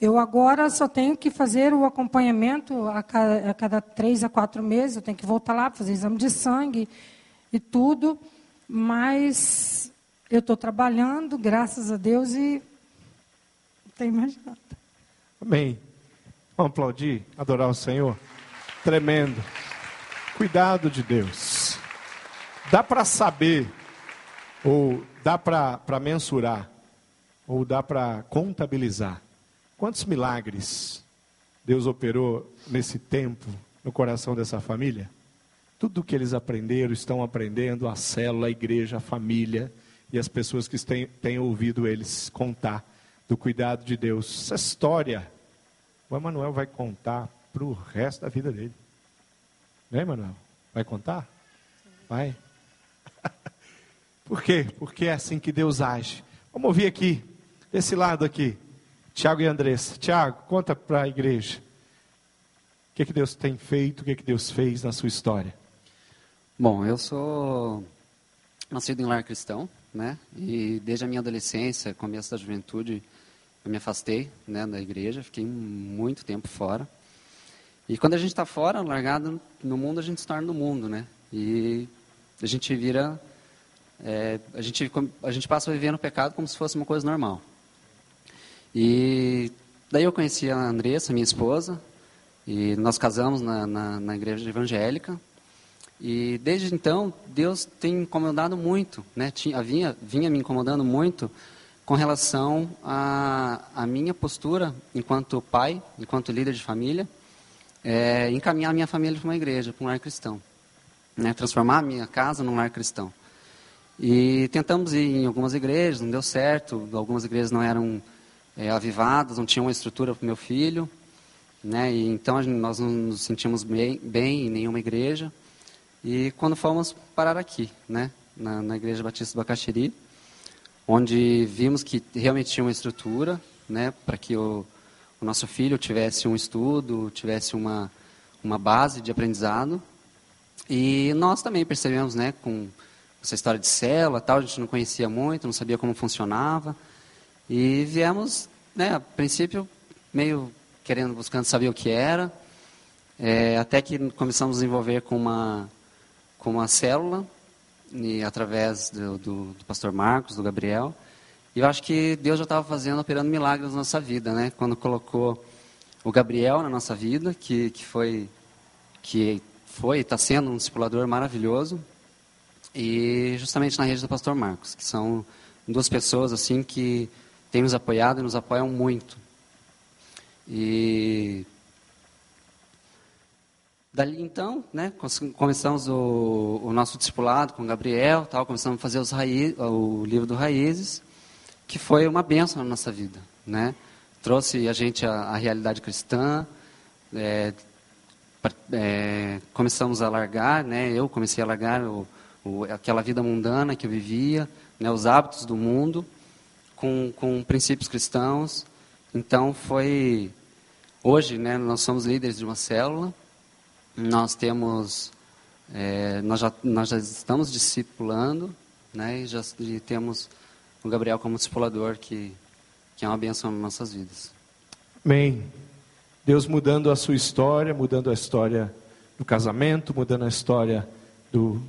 Eu agora só tenho que fazer o acompanhamento a cada, a cada três a quatro meses, eu tenho que voltar lá, fazer exame de sangue e tudo, mas eu estou trabalhando, graças a Deus, e não tem mais nada. Amém. Vamos aplaudir, adorar o Senhor? Tremendo. Cuidado de Deus. Dá para saber, ou dá para mensurar, ou dá para contabilizar quantos milagres Deus operou nesse tempo no coração dessa família? Tudo o que eles aprenderam, estão aprendendo, a célula, a igreja, a família e as pessoas que têm, têm ouvido eles contar do cuidado de Deus. Essa história, o Emanuel vai contar para o resto da vida dele. Né, Emanuel? Vai contar? Vai. Por quê? Porque é assim que Deus age. Vamos ouvir aqui, desse lado aqui, Tiago e Andressa. Tiago, conta para a igreja. O que, que Deus tem feito, o que, que Deus fez na sua história? Bom, eu sou nascido em lar cristão, né? E desde a minha adolescência, começo da juventude, eu me afastei né, da igreja, fiquei muito tempo fora. E quando a gente está fora, largado no mundo, a gente se torna no mundo, né? E a gente vira, é, a, gente, a gente passa a viver no pecado como se fosse uma coisa normal. E daí eu conheci a Andressa, minha esposa, e nós casamos na, na, na igreja evangélica. E desde então, Deus tem incomodado muito, né? Tinha, vinha, vinha me incomodando muito com relação à minha postura enquanto pai, enquanto líder de família, é, encaminhar a minha família para uma igreja, para um lar cristão. Né, transformar a minha casa num lar cristão. E tentamos ir em algumas igrejas, não deu certo, algumas igrejas não eram é, avivadas, não tinham uma estrutura para o meu filho. Né, e então nós não nos sentimos bem, bem em nenhuma igreja. E quando fomos parar aqui, né, na, na Igreja Batista do Bacaxiri, onde vimos que realmente tinha uma estrutura né, para que o, o nosso filho tivesse um estudo, tivesse uma, uma base de aprendizado. E nós também percebemos, né, com essa história de célula, tal, a gente não conhecia muito, não sabia como funcionava. E viemos, né, a princípio, meio querendo, buscando saber o que era, é, até que começamos a desenvolver com uma, com uma célula, e através do, do, do pastor Marcos, do Gabriel, e eu acho que Deus já estava fazendo, operando milagres na nossa vida, né? Quando colocou o Gabriel na nossa vida, que, que foi, que foi, está sendo um discipulador maravilhoso, e justamente na rede do Pastor Marcos, que são duas pessoas assim que têm nos apoiado e nos apoiam muito. E dali então, né, começamos o, o nosso discipulado com o Gabriel, tal, começamos a fazer os raiz, o livro do Raízes que foi uma benção na nossa vida, né? Trouxe a gente a realidade cristã, é, é, começamos a largar, né? Eu comecei a largar o, o, aquela vida mundana que eu vivia, né? Os hábitos do mundo, com, com princípios cristãos. Então foi hoje, né? Nós somos líderes de uma célula. Nós temos, é, nós já nós já estamos discipulando, né? E já e temos o Gabriel como discipulador, que, que é uma benção nas nossas vidas. Amém. Deus mudando a sua história, mudando a história do casamento, mudando a história do,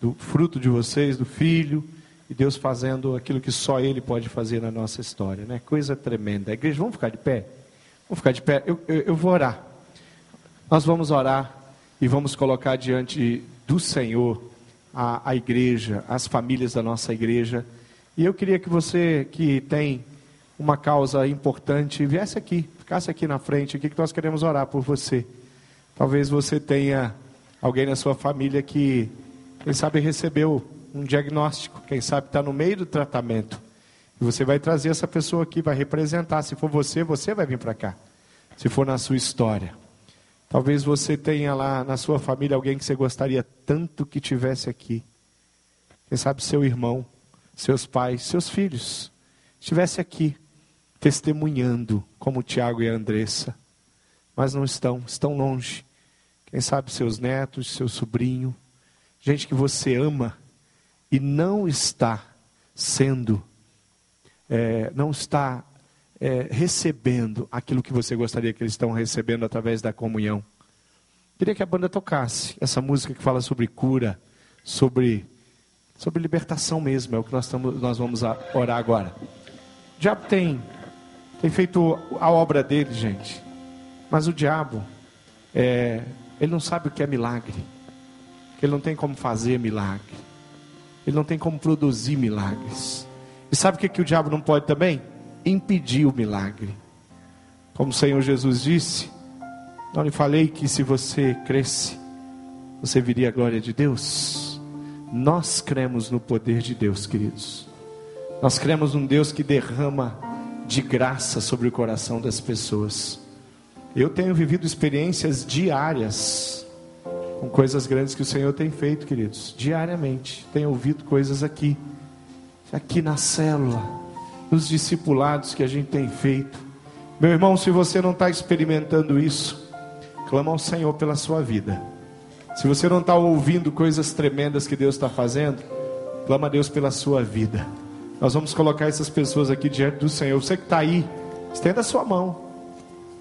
do fruto de vocês, do filho, e Deus fazendo aquilo que só Ele pode fazer na nossa história, né? Coisa tremenda. A igreja, vamos ficar de pé? Vamos ficar de pé? Eu, eu, eu vou orar. Nós vamos orar e vamos colocar diante do Senhor a, a igreja, as famílias da nossa igreja e eu queria que você que tem uma causa importante viesse aqui, ficasse aqui na frente, aqui que nós queremos orar por você. Talvez você tenha alguém na sua família que, quem sabe, recebeu um diagnóstico, quem sabe está no meio do tratamento. E você vai trazer essa pessoa aqui, vai representar. Se for você, você vai vir para cá. Se for na sua história. Talvez você tenha lá na sua família alguém que você gostaria tanto que tivesse aqui. Quem sabe seu irmão seus pais, seus filhos, estivesse aqui testemunhando como Tiago e a Andressa, mas não estão, estão longe. Quem sabe seus netos, seu sobrinho, gente que você ama e não está sendo, é, não está é, recebendo aquilo que você gostaria que eles estão recebendo através da comunhão. Queria que a banda tocasse essa música que fala sobre cura, sobre, sobre libertação mesmo, é o que nós, estamos, nós vamos orar agora. O diabo tem, tem feito a obra dele, gente, mas o diabo, é, ele não sabe o que é milagre, ele não tem como fazer milagre, ele não tem como produzir milagres. E sabe o que, que o diabo não pode também? Impedir o milagre. Como o Senhor Jesus disse, não lhe falei que se você cresce, você viria a glória de Deus? Nós cremos no poder de Deus, queridos. Nós cremos num Deus que derrama de graça sobre o coração das pessoas. Eu tenho vivido experiências diárias com coisas grandes que o Senhor tem feito, queridos, diariamente. Tenho ouvido coisas aqui, aqui na célula, nos discipulados que a gente tem feito. Meu irmão, se você não está experimentando isso, Clama ao Senhor pela sua vida. Se você não está ouvindo coisas tremendas que Deus está fazendo, clama a Deus pela sua vida. Nós vamos colocar essas pessoas aqui diante do Senhor. Você que está aí, estenda a sua mão.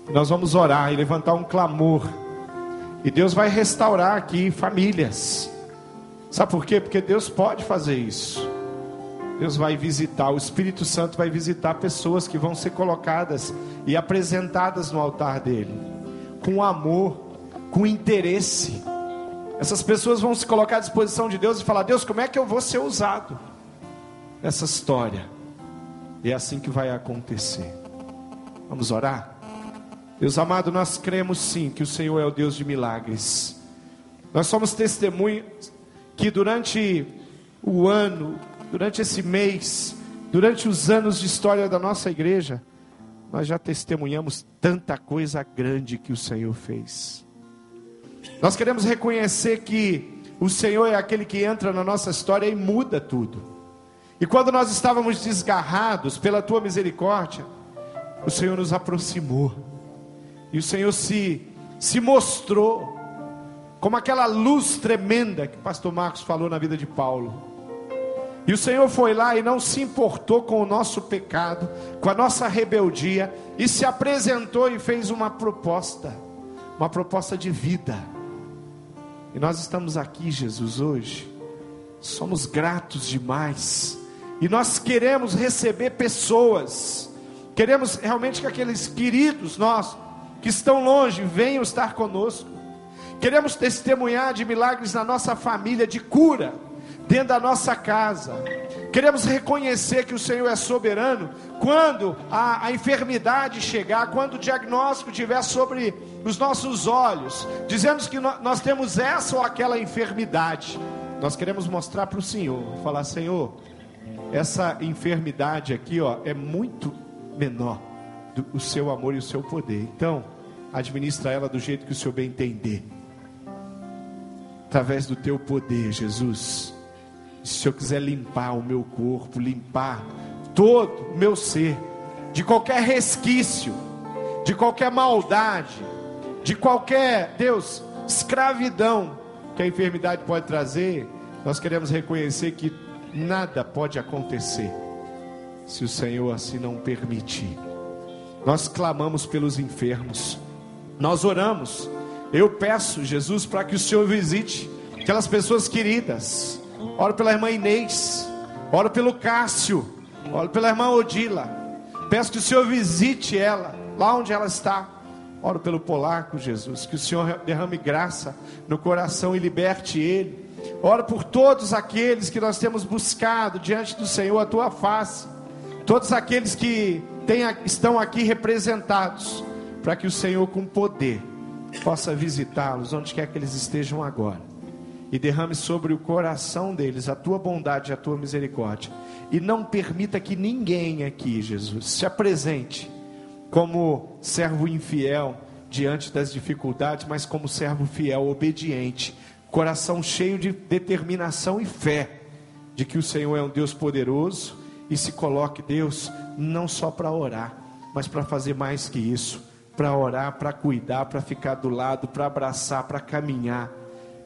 Nós vamos orar e levantar um clamor. E Deus vai restaurar aqui famílias. Sabe por quê? Porque Deus pode fazer isso. Deus vai visitar, o Espírito Santo vai visitar pessoas que vão ser colocadas e apresentadas no altar dele com amor, com interesse. Essas pessoas vão se colocar à disposição de Deus e falar: Deus, como é que eu vou ser usado nessa história? E é assim que vai acontecer. Vamos orar? Deus amado, nós cremos sim que o Senhor é o Deus de milagres. Nós somos testemunhas que durante o ano, durante esse mês, durante os anos de história da nossa igreja, nós já testemunhamos tanta coisa grande que o Senhor fez. Nós queremos reconhecer que o Senhor é aquele que entra na nossa história e muda tudo. E quando nós estávamos desgarrados pela tua misericórdia, o Senhor nos aproximou. E o Senhor se, se mostrou como aquela luz tremenda que o pastor Marcos falou na vida de Paulo. E o Senhor foi lá e não se importou com o nosso pecado, com a nossa rebeldia, e se apresentou e fez uma proposta, uma proposta de vida. E nós estamos aqui, Jesus, hoje, somos gratos demais, e nós queremos receber pessoas, queremos realmente que aqueles queridos nossos, que estão longe, venham estar conosco, queremos testemunhar de milagres na nossa família, de cura dentro da nossa casa. Queremos reconhecer que o Senhor é soberano quando a, a, enfermidade chegar, quando o diagnóstico estiver sobre os nossos olhos, dizendo que no, nós temos essa ou aquela enfermidade. Nós queremos mostrar para o Senhor, falar: Senhor, essa enfermidade aqui ó, é muito menor do o seu amor e o seu poder. Então, administra ela do jeito que o Senhor bem entender. Através do teu poder, Jesus se eu quiser limpar o meu corpo, limpar todo o meu ser, de qualquer resquício, de qualquer maldade, de qualquer, Deus, escravidão que a enfermidade pode trazer, nós queremos reconhecer que nada pode acontecer se o Senhor assim não permitir. Nós clamamos pelos enfermos, nós oramos. Eu peço, Jesus, para que o Senhor visite aquelas pessoas queridas, Oro pela irmã Inês. Oro pelo Cássio. Oro pela irmã Odila. Peço que o Senhor visite ela, lá onde ela está. Oro pelo polaco, Jesus. Que o Senhor derrame graça no coração e liberte ele. Oro por todos aqueles que nós temos buscado diante do Senhor a tua face. Todos aqueles que tem, estão aqui representados. Para que o Senhor, com poder, possa visitá-los onde quer que eles estejam agora e derrame sobre o coração deles a tua bondade e a tua misericórdia. E não permita que ninguém aqui, Jesus, se apresente como servo infiel diante das dificuldades, mas como servo fiel, obediente, coração cheio de determinação e fé de que o Senhor é um Deus poderoso e se coloque, Deus, não só para orar, mas para fazer mais que isso, para orar, para cuidar, para ficar do lado, para abraçar, para caminhar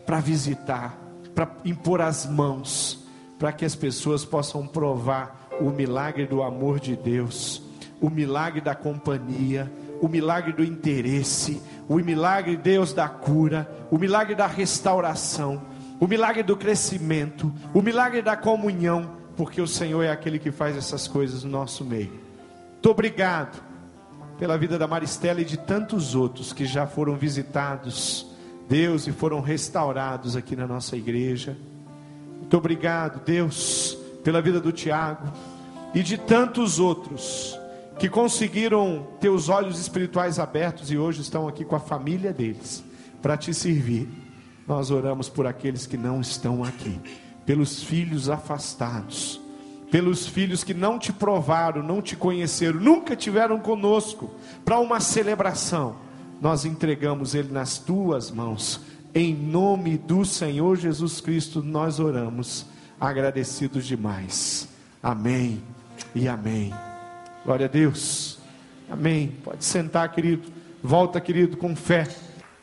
para visitar, para impor as mãos, para que as pessoas possam provar o milagre do amor de Deus, o milagre da companhia, o milagre do interesse, o milagre, Deus, da cura, o milagre da restauração, o milagre do crescimento, o milagre da comunhão, porque o Senhor é aquele que faz essas coisas no nosso meio. Muito obrigado pela vida da Maristela e de tantos outros que já foram visitados, Deus, e foram restaurados aqui na nossa igreja. Muito obrigado, Deus, pela vida do Tiago e de tantos outros que conseguiram ter os olhos espirituais abertos e hoje estão aqui com a família deles para te servir. Nós oramos por aqueles que não estão aqui, pelos filhos afastados, pelos filhos que não te provaram, não te conheceram, nunca tiveram conosco para uma celebração. Nós entregamos ele nas tuas mãos. Em nome do Senhor Jesus Cristo, nós oramos, agradecidos demais. Amém e amém. Glória a Deus. Amém. Pode sentar, querido. Volta, querido, com fé.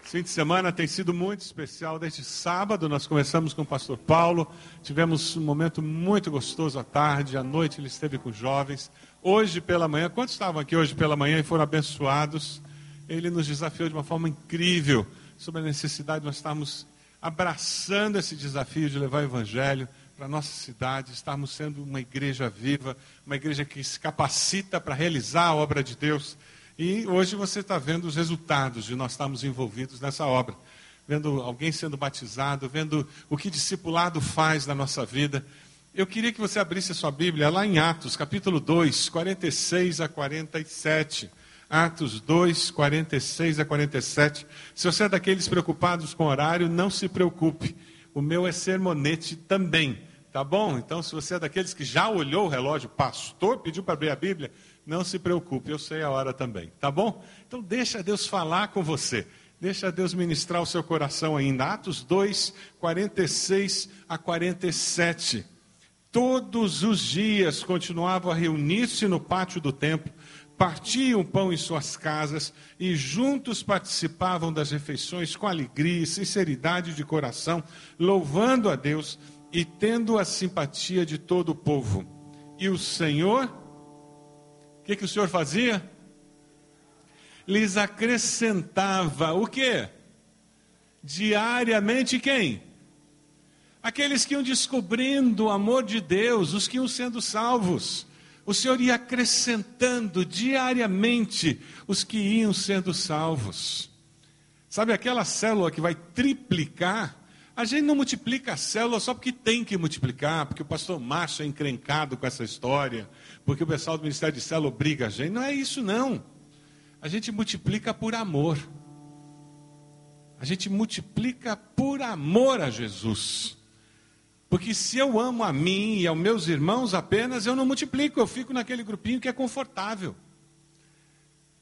Fim de semana tem sido muito especial. Desde sábado nós começamos com o pastor Paulo. Tivemos um momento muito gostoso à tarde. À noite ele esteve com os jovens. Hoje pela manhã, quantos estavam aqui hoje pela manhã e foram abençoados? Ele nos desafiou de uma forma incrível sobre a necessidade de nós estarmos abraçando esse desafio de levar o evangelho para a nossa cidade, estarmos sendo uma igreja viva, uma igreja que se capacita para realizar a obra de Deus. E hoje você está vendo os resultados de nós estarmos envolvidos nessa obra. Vendo alguém sendo batizado, vendo o que discipulado faz na nossa vida. Eu queria que você abrisse a sua Bíblia lá em Atos, capítulo 2, 46 a 47. Atos 2, 46 a 47. Se você é daqueles preocupados com horário, não se preocupe. O meu é sermonete também. Tá bom? Então, se você é daqueles que já olhou o relógio, pastor pediu para abrir a Bíblia, não se preocupe, eu sei a hora também. Tá bom? Então, deixa Deus falar com você. Deixa Deus ministrar o seu coração ainda. Atos 2, 46 a 47. Todos os dias continuavam a reunir-se no pátio do templo, partiam pão em suas casas e juntos participavam das refeições com alegria e sinceridade de coração, louvando a Deus e tendo a simpatia de todo o povo. E o Senhor, o que, que o Senhor fazia? Lhes acrescentava o quê? Diariamente quem? Aqueles que iam descobrindo o amor de Deus, os que iam sendo salvos. O Senhor ia acrescentando diariamente os que iam sendo salvos. Sabe aquela célula que vai triplicar? A gente não multiplica a célula só porque tem que multiplicar, porque o pastor Márcio é encrencado com essa história, porque o pessoal do Ministério de Célula obriga a gente. Não é isso, não. A gente multiplica por amor. A gente multiplica por amor a Jesus. Porque se eu amo a mim e aos meus irmãos apenas, eu não multiplico, eu fico naquele grupinho que é confortável.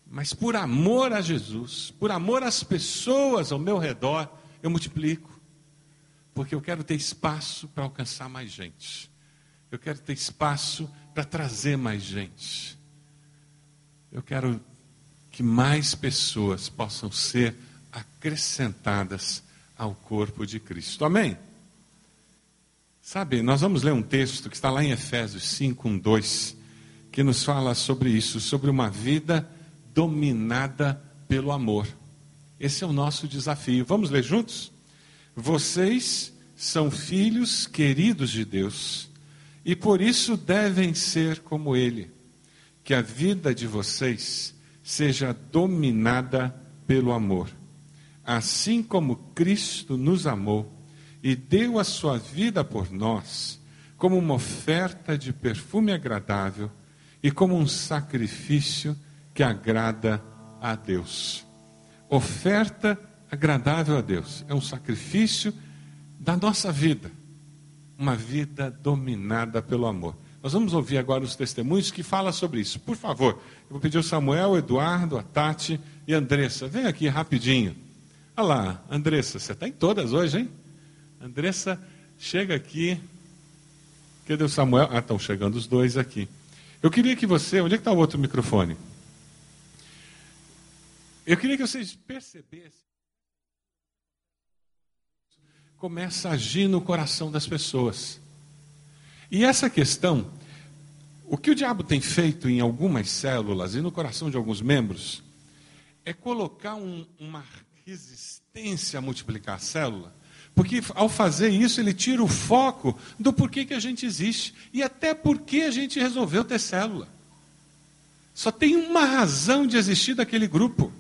Mas por amor a Jesus, por amor às pessoas ao meu redor, eu multiplico porque eu quero ter espaço para alcançar mais gente. Eu quero ter espaço para trazer mais gente. Eu quero que mais pessoas possam ser acrescentadas ao corpo de Cristo. Amém? Sabe, nós vamos ler um texto que está lá em Efésios 5, 1, 2, que nos fala sobre isso, sobre uma vida dominada pelo amor. Esse é o nosso desafio. Vamos ler juntos? Vocês são filhos queridos de Deus e por isso devem ser como Ele. Que a vida de vocês seja dominada pelo amor. Assim como Cristo nos amou e deu a sua vida por nós, como uma oferta de perfume agradável e como um sacrifício que agrada a Deus. Oferta agradável a Deus. É um sacrifício da nossa vida. Uma vida dominada pelo amor. Nós vamos ouvir agora os testemunhos que falam sobre isso. Por favor, eu vou pedir o Samuel, o Eduardo, a Tati e a Andressa. Vem aqui rapidinho. Olha lá, Andressa, você está em todas hoje, hein? Andressa, chega aqui. Cadê o Samuel? Ah, estão chegando os dois aqui. Eu queria que você. Onde é que está o outro microfone? Eu queria que vocês percebessem começa a agir no coração das pessoas. E essa questão, o que o diabo tem feito em algumas células e no coração de alguns membros, é colocar um, uma resistência a multiplicar a célula, porque ao fazer isso ele tira o foco do porquê que a gente existe e até porquê a gente resolveu ter célula. Só tem uma razão de existir daquele grupo.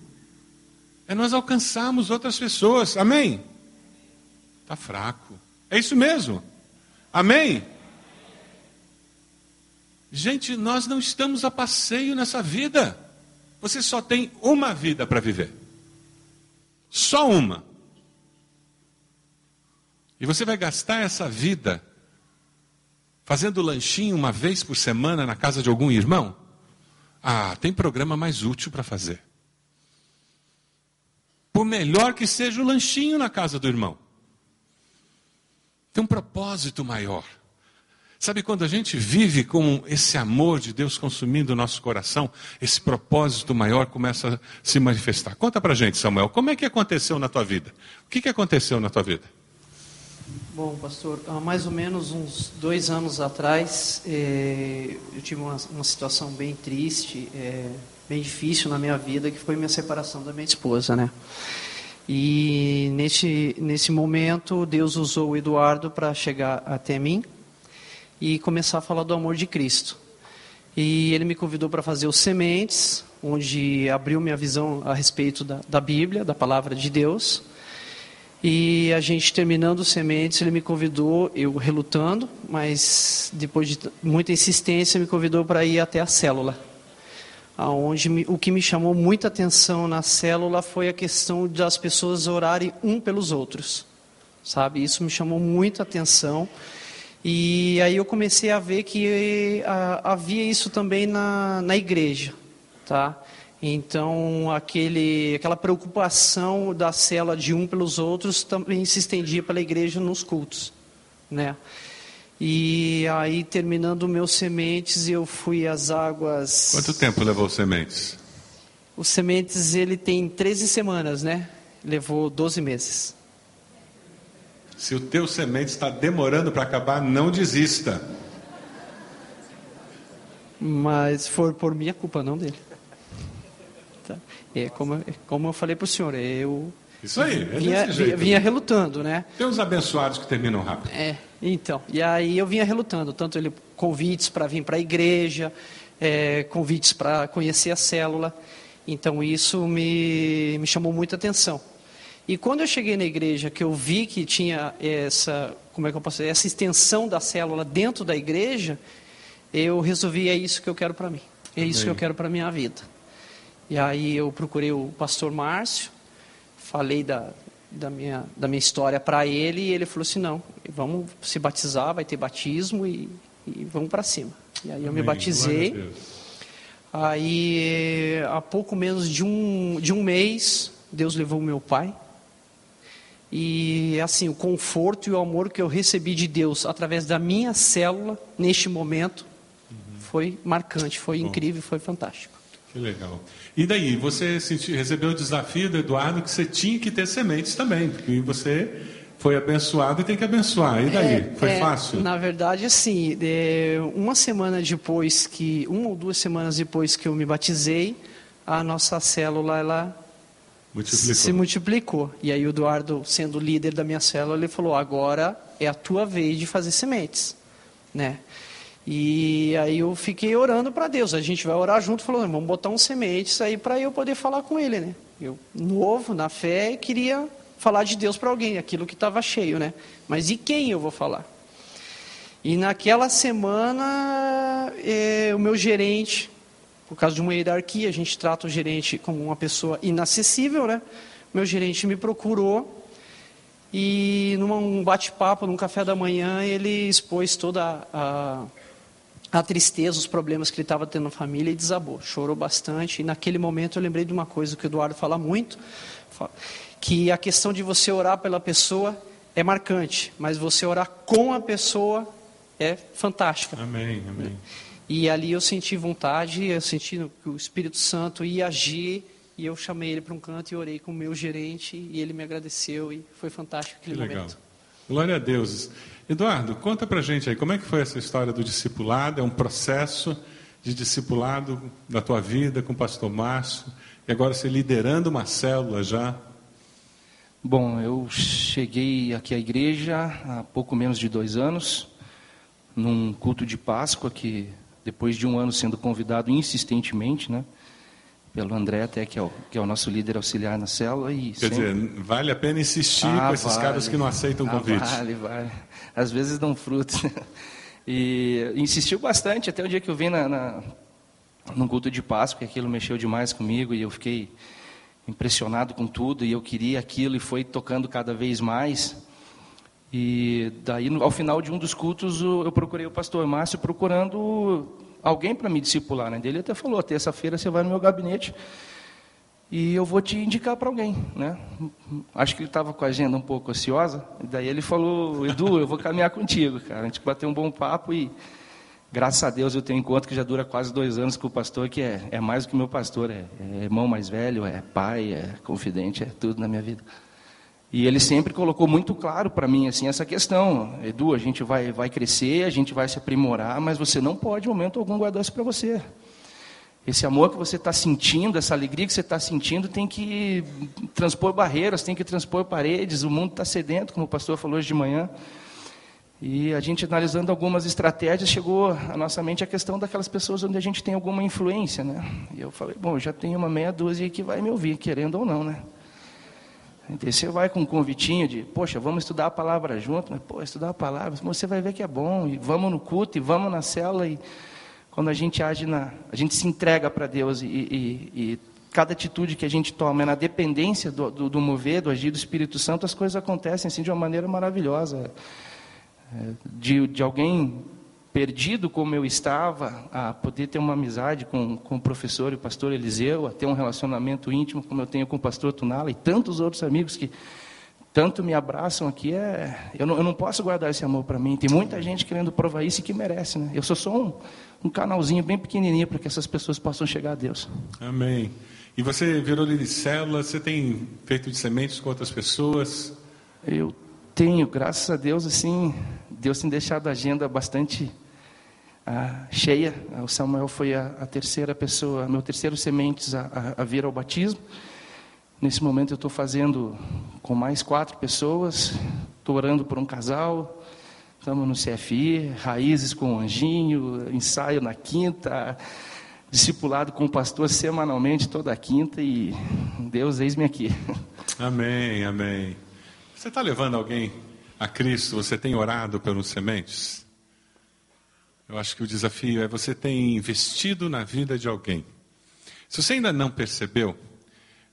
É nós alcançarmos outras pessoas. Amém? Está fraco. É isso mesmo. Amém? Gente, nós não estamos a passeio nessa vida. Você só tem uma vida para viver. Só uma. E você vai gastar essa vida fazendo lanchinho uma vez por semana na casa de algum irmão? Ah, tem programa mais útil para fazer. Por melhor que seja o lanchinho na casa do irmão. Tem um propósito maior. Sabe quando a gente vive com esse amor de Deus consumindo o nosso coração, esse propósito maior começa a se manifestar. Conta pra gente, Samuel, como é que aconteceu na tua vida? O que, que aconteceu na tua vida? Bom, pastor, há mais ou menos uns dois anos atrás, eh, eu tive uma, uma, situação bem triste, eh, bem difícil na minha vida, que foi minha separação da minha esposa, né? E nesse, nesse momento, Deus usou o Eduardo para chegar até mim e começar a falar do amor de Cristo. E ele me convidou para fazer os Sementes, onde abriu minha visão a respeito da, da Bíblia, da palavra de Deus. E a gente terminando os sementes, ele me convidou, eu relutando, mas depois de muita insistência, me convidou para ir até a célula. Aonde me, o que me chamou muita atenção na célula foi a questão das pessoas orarem um pelos outros. Sabe? Isso me chamou muita atenção. E aí eu comecei a ver que a, havia isso também na, na igreja, tá? Então, aquele, aquela preocupação da cela de um pelos outros também se estendia pela igreja nos cultos, né? E aí, terminando meus sementes, eu fui às águas... Quanto tempo levou os sementes? Os sementes, ele tem 13 semanas, né? Levou 12 meses. Se o teu semente está demorando para acabar, não desista. Mas foi por minha culpa, não dele. É como, é como eu falei para o senhor, eu isso aí, é vinha, jeito, vinha relutando, né? Tem uns abençoados que terminam rápido. É, então. E aí eu vinha relutando, tanto ele convites para vir para a igreja, é, convites para conhecer a célula. Então isso me, me chamou muita atenção. E quando eu cheguei na igreja, que eu vi que tinha essa, como é que eu posso dizer, essa extensão da célula dentro da igreja, eu resolvi é isso que eu quero para mim. É isso Bem. que eu quero para minha vida. E aí eu procurei o pastor Márcio, falei da, da, minha, da minha história para ele e ele falou assim, não, vamos se batizar, vai ter batismo e, e vamos para cima. E aí eu Amém. me batizei. Aí, há pouco menos de um, de um mês, Deus levou meu pai e assim, o conforto e o amor que eu recebi de Deus através da minha célula neste momento uhum. foi marcante, foi Bom. incrível, foi fantástico. Que legal. E daí, você recebeu o desafio do Eduardo que você tinha que ter sementes também, porque você foi abençoado e tem que abençoar. E daí? É, foi é, fácil? Na verdade, assim, uma semana depois que, uma ou duas semanas depois que eu me batizei, a nossa célula ela Multiplicou. se multiplicou. E aí o Eduardo, sendo líder da minha célula, ele falou: agora é a tua vez de fazer sementes, né? E aí eu fiquei orando para Deus. A gente vai orar junto, falou: vamos botar uns sementes aí para eu poder falar com ele, né? Eu novo na fé queria falar de Deus para alguém, aquilo que estava cheio, né? Mas e quem eu vou falar? E naquela semana, eh, o meu gerente por causa de uma hierarquia, a gente trata o gerente como uma pessoa inacessível, né? Meu gerente me procurou e num bate-papo, num café da manhã, ele expôs toda a tristeza, os problemas que ele estava tendo na família e desabou, chorou bastante. E naquele momento eu lembrei de uma coisa que o Eduardo fala muito, que a questão de você orar pela pessoa é marcante, mas você orar com a pessoa é fantástica. Amém, amém. E ali eu senti vontade, eu senti que o Espírito Santo ia agir, e eu chamei ele para um canto e orei com o meu gerente, e ele me agradeceu, e foi fantástico aquele que legal. momento. Glória a Deus. Eduardo, conta pra gente aí, como é que foi essa história do discipulado? É um processo de discipulado da tua vida com o pastor Márcio, e agora você liderando uma célula já. Bom, eu cheguei aqui à igreja há pouco menos de dois anos, num culto de Páscoa, que depois de um ano sendo convidado insistentemente, né? Pelo André até, que é o, que é o nosso líder auxiliar na célula. E Quer sempre... dizer, vale a pena insistir ah, com esses vale. caras que não aceitam o ah, convite. Vale, vale. Às vezes dão frutos. E insistiu bastante, até o dia que eu vim na, na, num culto de Páscoa, que aquilo mexeu demais comigo e eu fiquei impressionado com tudo e eu queria aquilo e foi tocando cada vez mais. E daí, ao final de um dos cultos, eu procurei o pastor Márcio procurando alguém para me discipular. Né? Ele até falou: terça-feira você vai no meu gabinete e eu vou te indicar para alguém. Né? Acho que ele estava com a agenda um pouco ansiosa. E daí ele falou: Edu, eu vou caminhar contigo, cara. A gente bateu um bom papo e. Graças a Deus eu tenho um encontro que já dura quase dois anos com o pastor, que é, é mais do que meu pastor, é, é irmão mais velho, é pai, é confidente, é tudo na minha vida. E ele sempre colocou muito claro para mim assim essa questão, Edu, a gente vai vai crescer, a gente vai se aprimorar, mas você não pode, em momento algum, guardar isso para você. Esse amor que você está sentindo, essa alegria que você está sentindo, tem que transpor barreiras, tem que transpor paredes. O mundo está sedento, como o pastor falou hoje de manhã. E a gente analisando algumas estratégias, chegou à nossa mente a questão daquelas pessoas onde a gente tem alguma influência, né? E eu falei, bom, já tenho uma meia dúzia que vai me ouvir, querendo ou não, né? Você vai com um convitinho de, poxa, vamos estudar a palavra junto, mas, pô, estudar a palavra, você vai ver que é bom, e vamos no culto, e vamos na célula, e quando a gente age na, a gente se entrega para Deus, e, e, e, cada atitude que a gente toma é na dependência do, do, do, mover, do agir do Espírito Santo, as coisas acontecem assim de uma maneira maravilhosa. É, de, de alguém perdido como eu estava, a poder ter uma amizade com, com o professor e o pastor Eliseu, a ter um relacionamento íntimo como eu tenho com o pastor Tunala e tantos outros amigos que tanto me abraçam aqui, é, eu, não, eu não posso guardar esse amor para mim. Tem muita gente querendo provar isso e que merece. Né? Eu sou só um, um canalzinho bem pequenininho para que essas pessoas possam chegar a Deus. Amém. E você virou líder de célula, você tem feito de sementes com outras pessoas? Eu tenho, graças a Deus, assim, Deus tem deixado a agenda bastante ah, cheia. O Samuel foi a, a, terceira pessoa, meu terceiro sementes a, a, a vir ao batismo. Nesse momento eu estou fazendo com mais quatro pessoas, estou orando por um casal, estamos no CFI, raízes com o anjinho, ensaio na quinta, discipulado com o pastor semanalmente toda quinta e Deus eis-me aqui. Amém, amém. Você está levando alguém a Cristo? Você tem orado pelos sementes? Eu acho que o desafio é você ter investido na vida de alguém. Se você ainda não percebeu,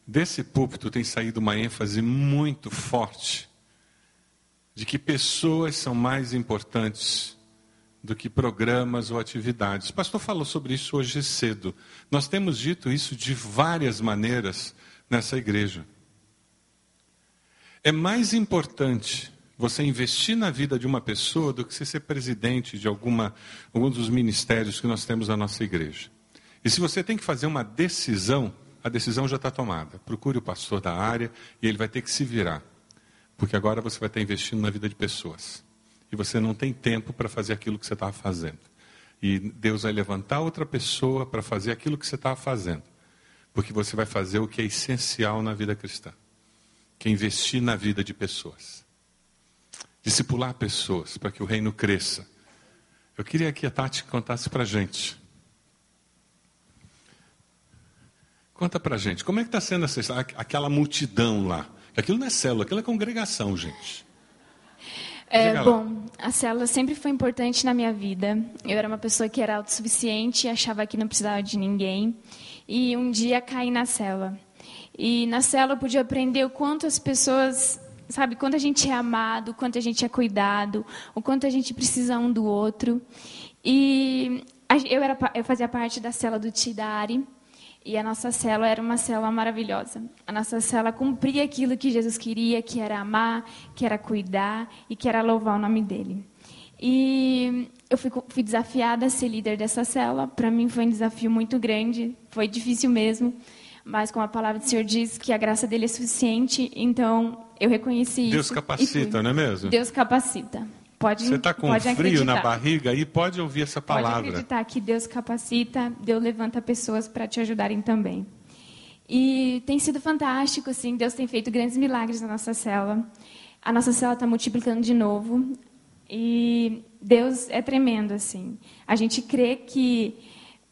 desse púlpito tem saído uma ênfase muito forte de que pessoas são mais importantes do que programas ou atividades. O pastor falou sobre isso hoje cedo. Nós temos dito isso de várias maneiras nessa igreja. É mais importante você investir na vida de uma pessoa do que você ser presidente de alguma, algum dos ministérios que nós temos na nossa igreja. E se você tem que fazer uma decisão, a decisão já está tomada. Procure o pastor da área e ele vai ter que se virar. Porque agora você vai estar investindo na vida de pessoas. E você não tem tempo para fazer aquilo que você estava fazendo. E Deus vai levantar outra pessoa para fazer aquilo que você estava fazendo. Porque você vai fazer o que é essencial na vida cristã, que é investir na vida de pessoas discipular pessoas para que o reino cresça. Eu queria que a Tati contasse para a gente. Conta para a gente, como é que está sendo essa, aquela multidão lá? Aquilo não é célula, aquilo é congregação, gente. É, bom, a célula sempre foi importante na minha vida. Eu era uma pessoa que era autossuficiente, achava que não precisava de ninguém. E um dia caí na célula. E na célula eu pude aprender o quanto as pessoas sabe, quanto a gente é amado, o quanto a gente é cuidado, o quanto a gente precisa um do outro. E eu, era, eu fazia parte da cela do Tidari, e a nossa cela era uma cela maravilhosa. A nossa cela cumpria aquilo que Jesus queria, que era amar, que era cuidar e que era louvar o nome dele. E eu fui, fui desafiada a ser líder dessa cela. Para mim foi um desafio muito grande, foi difícil mesmo, mas como a palavra do Senhor diz que a graça dele é suficiente, então eu reconheci Deus isso. capacita, não é mesmo? Deus capacita. Pode, Você está com pode frio acreditar. na barriga aí, pode ouvir essa Pode palavra. acreditar que Deus capacita, Deus levanta pessoas para te ajudarem também. E tem sido fantástico, assim, Deus tem feito grandes milagres na nossa cela. A nossa cela está multiplicando de novo. E Deus é tremendo, assim. A gente crê que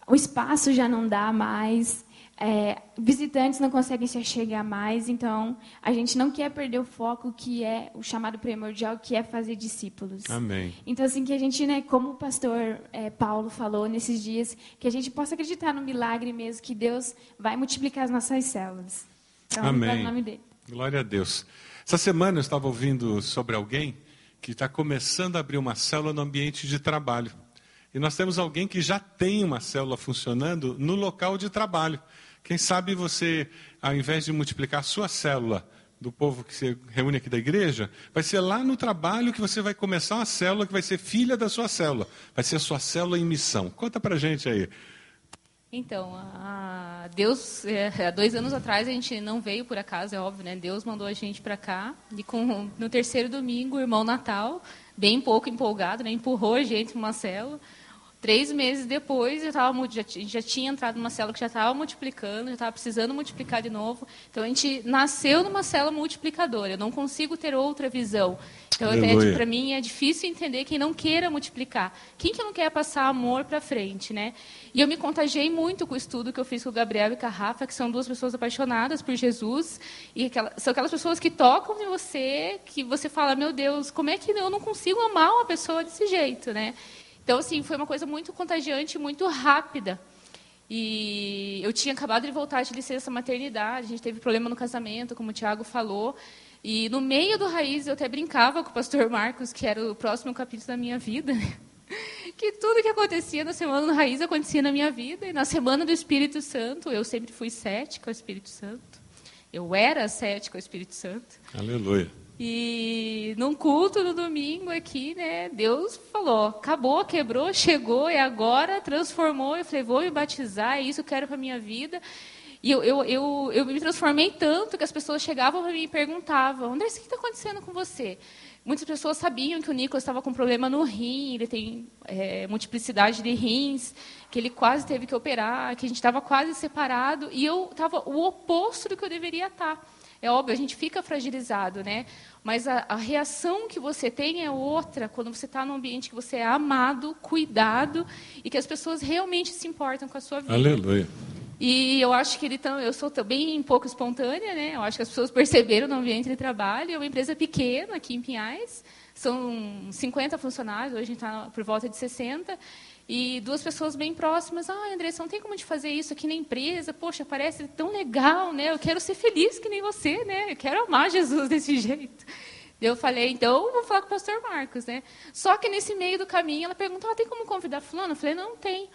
o espaço já não dá mais, é, visitantes não conseguem se achegar mais, então a gente não quer perder o foco que é o chamado primordial, que é fazer discípulos. Amém. Então, assim, que a gente, né, como o pastor é, Paulo falou nesses dias, que a gente possa acreditar no milagre mesmo, que Deus vai multiplicar as nossas células. Então, Amém. no nome dele. Glória a Deus. Essa semana eu estava ouvindo sobre alguém que está começando a abrir uma célula no ambiente de trabalho. E nós temos alguém que já tem uma célula funcionando no local de trabalho. Quem sabe você, ao invés de multiplicar a sua célula do povo que se reúne aqui da igreja, vai ser lá no trabalho que você vai começar uma célula que vai ser filha da sua célula. Vai ser a sua célula em missão. Conta pra gente aí. Então, a Deus, é, há dois anos atrás a gente não veio por acaso, é óbvio, né? Deus mandou a gente para cá e com, no terceiro domingo, o irmão Natal, bem pouco empolgado, né? Empurrou a gente numa célula. Três meses depois, eu tava, já, já tinha entrado numa célula que já estava multiplicando, já estava precisando multiplicar de novo. Então, a gente nasceu numa célula multiplicadora. Eu não consigo ter outra visão. Então, Aleluia. para mim, é difícil entender quem não queira multiplicar. Quem que não quer passar amor para frente, né? E eu me contagiei muito com o estudo que eu fiz com o Gabriel e com a Rafa, que são duas pessoas apaixonadas por Jesus. E aquela, são aquelas pessoas que tocam em você, que você fala, meu Deus, como é que eu não consigo amar uma pessoa desse jeito, né? Então, assim, foi uma coisa muito contagiante, muito rápida. E eu tinha acabado de voltar de licença maternidade, a gente teve problema no casamento, como o Tiago falou. E no meio do Raiz, eu até brincava com o pastor Marcos, que era o próximo capítulo da minha vida, né? que tudo que acontecia na semana do Raiz acontecia na minha vida. E na semana do Espírito Santo, eu sempre fui cética ao Espírito Santo. Eu era cética ao Espírito Santo. Aleluia. E num culto no domingo aqui, né, Deus falou, acabou, quebrou, chegou, é agora, transformou. Eu falei, vou me batizar, é isso que eu quero para minha vida. E eu, eu, eu, eu me transformei tanto que as pessoas chegavam para mim e perguntavam, André, o que está acontecendo com você? Muitas pessoas sabiam que o Nicolas estava com problema no rim, ele tem é, multiplicidade de rins, que ele quase teve que operar, que a gente estava quase separado, e eu estava o oposto do que eu deveria estar. É óbvio, a gente fica fragilizado, né? Mas a, a reação que você tem é outra quando você está num ambiente que você é amado, cuidado e que as pessoas realmente se importam com a sua vida. Aleluia. E eu acho que ele tão, eu sou também um pouco espontânea, né? Eu acho que as pessoas perceberam no ambiente de trabalho. É uma empresa pequena aqui em Pinhais, são 50 funcionários, hoje a gente está por volta de 60. E duas pessoas bem próximas, ah, Andressa, não tem como de fazer isso aqui na empresa? Poxa, parece tão legal, né? Eu quero ser feliz que nem você, né? Eu quero amar Jesus desse jeito. Eu falei, então, vou falar com o pastor Marcos, né? Só que nesse meio do caminho, ela perguntou, ah, tem como convidar fulano? Eu falei, não, tem.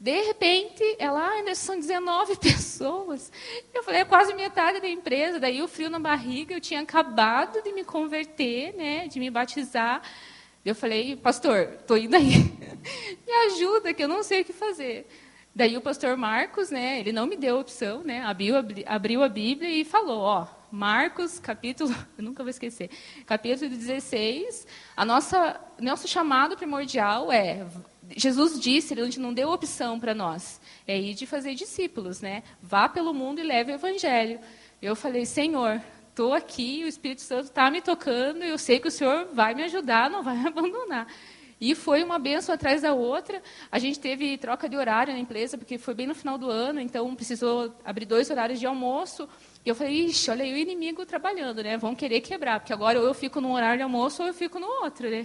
De repente, ela, ah, são 19 pessoas. Eu falei, é quase metade da empresa. Daí o frio na barriga, eu tinha acabado de me converter, né, de me batizar. Eu falei, pastor, estou indo aí. me ajuda, que eu não sei o que fazer. Daí o pastor Marcos, né, ele não me deu opção, né, abriu, abriu a Bíblia e falou, ó, Marcos, capítulo, eu nunca vou esquecer, capítulo 16, a nossa, nosso chamado primordial é Jesus disse, ele não deu opção para nós, é ir de fazer discípulos, né? Vá pelo mundo e leve o evangelho. Eu falei, Senhor, estou aqui, o Espírito Santo está me tocando, eu sei que o Senhor vai me ajudar, não vai me abandonar. E foi uma benção atrás da outra. A gente teve troca de horário na empresa, porque foi bem no final do ano, então precisou abrir dois horários de almoço. E eu falei, ixi, olha aí o inimigo trabalhando, né? Vão querer quebrar, porque agora ou eu fico num horário de almoço ou eu fico no outro, né?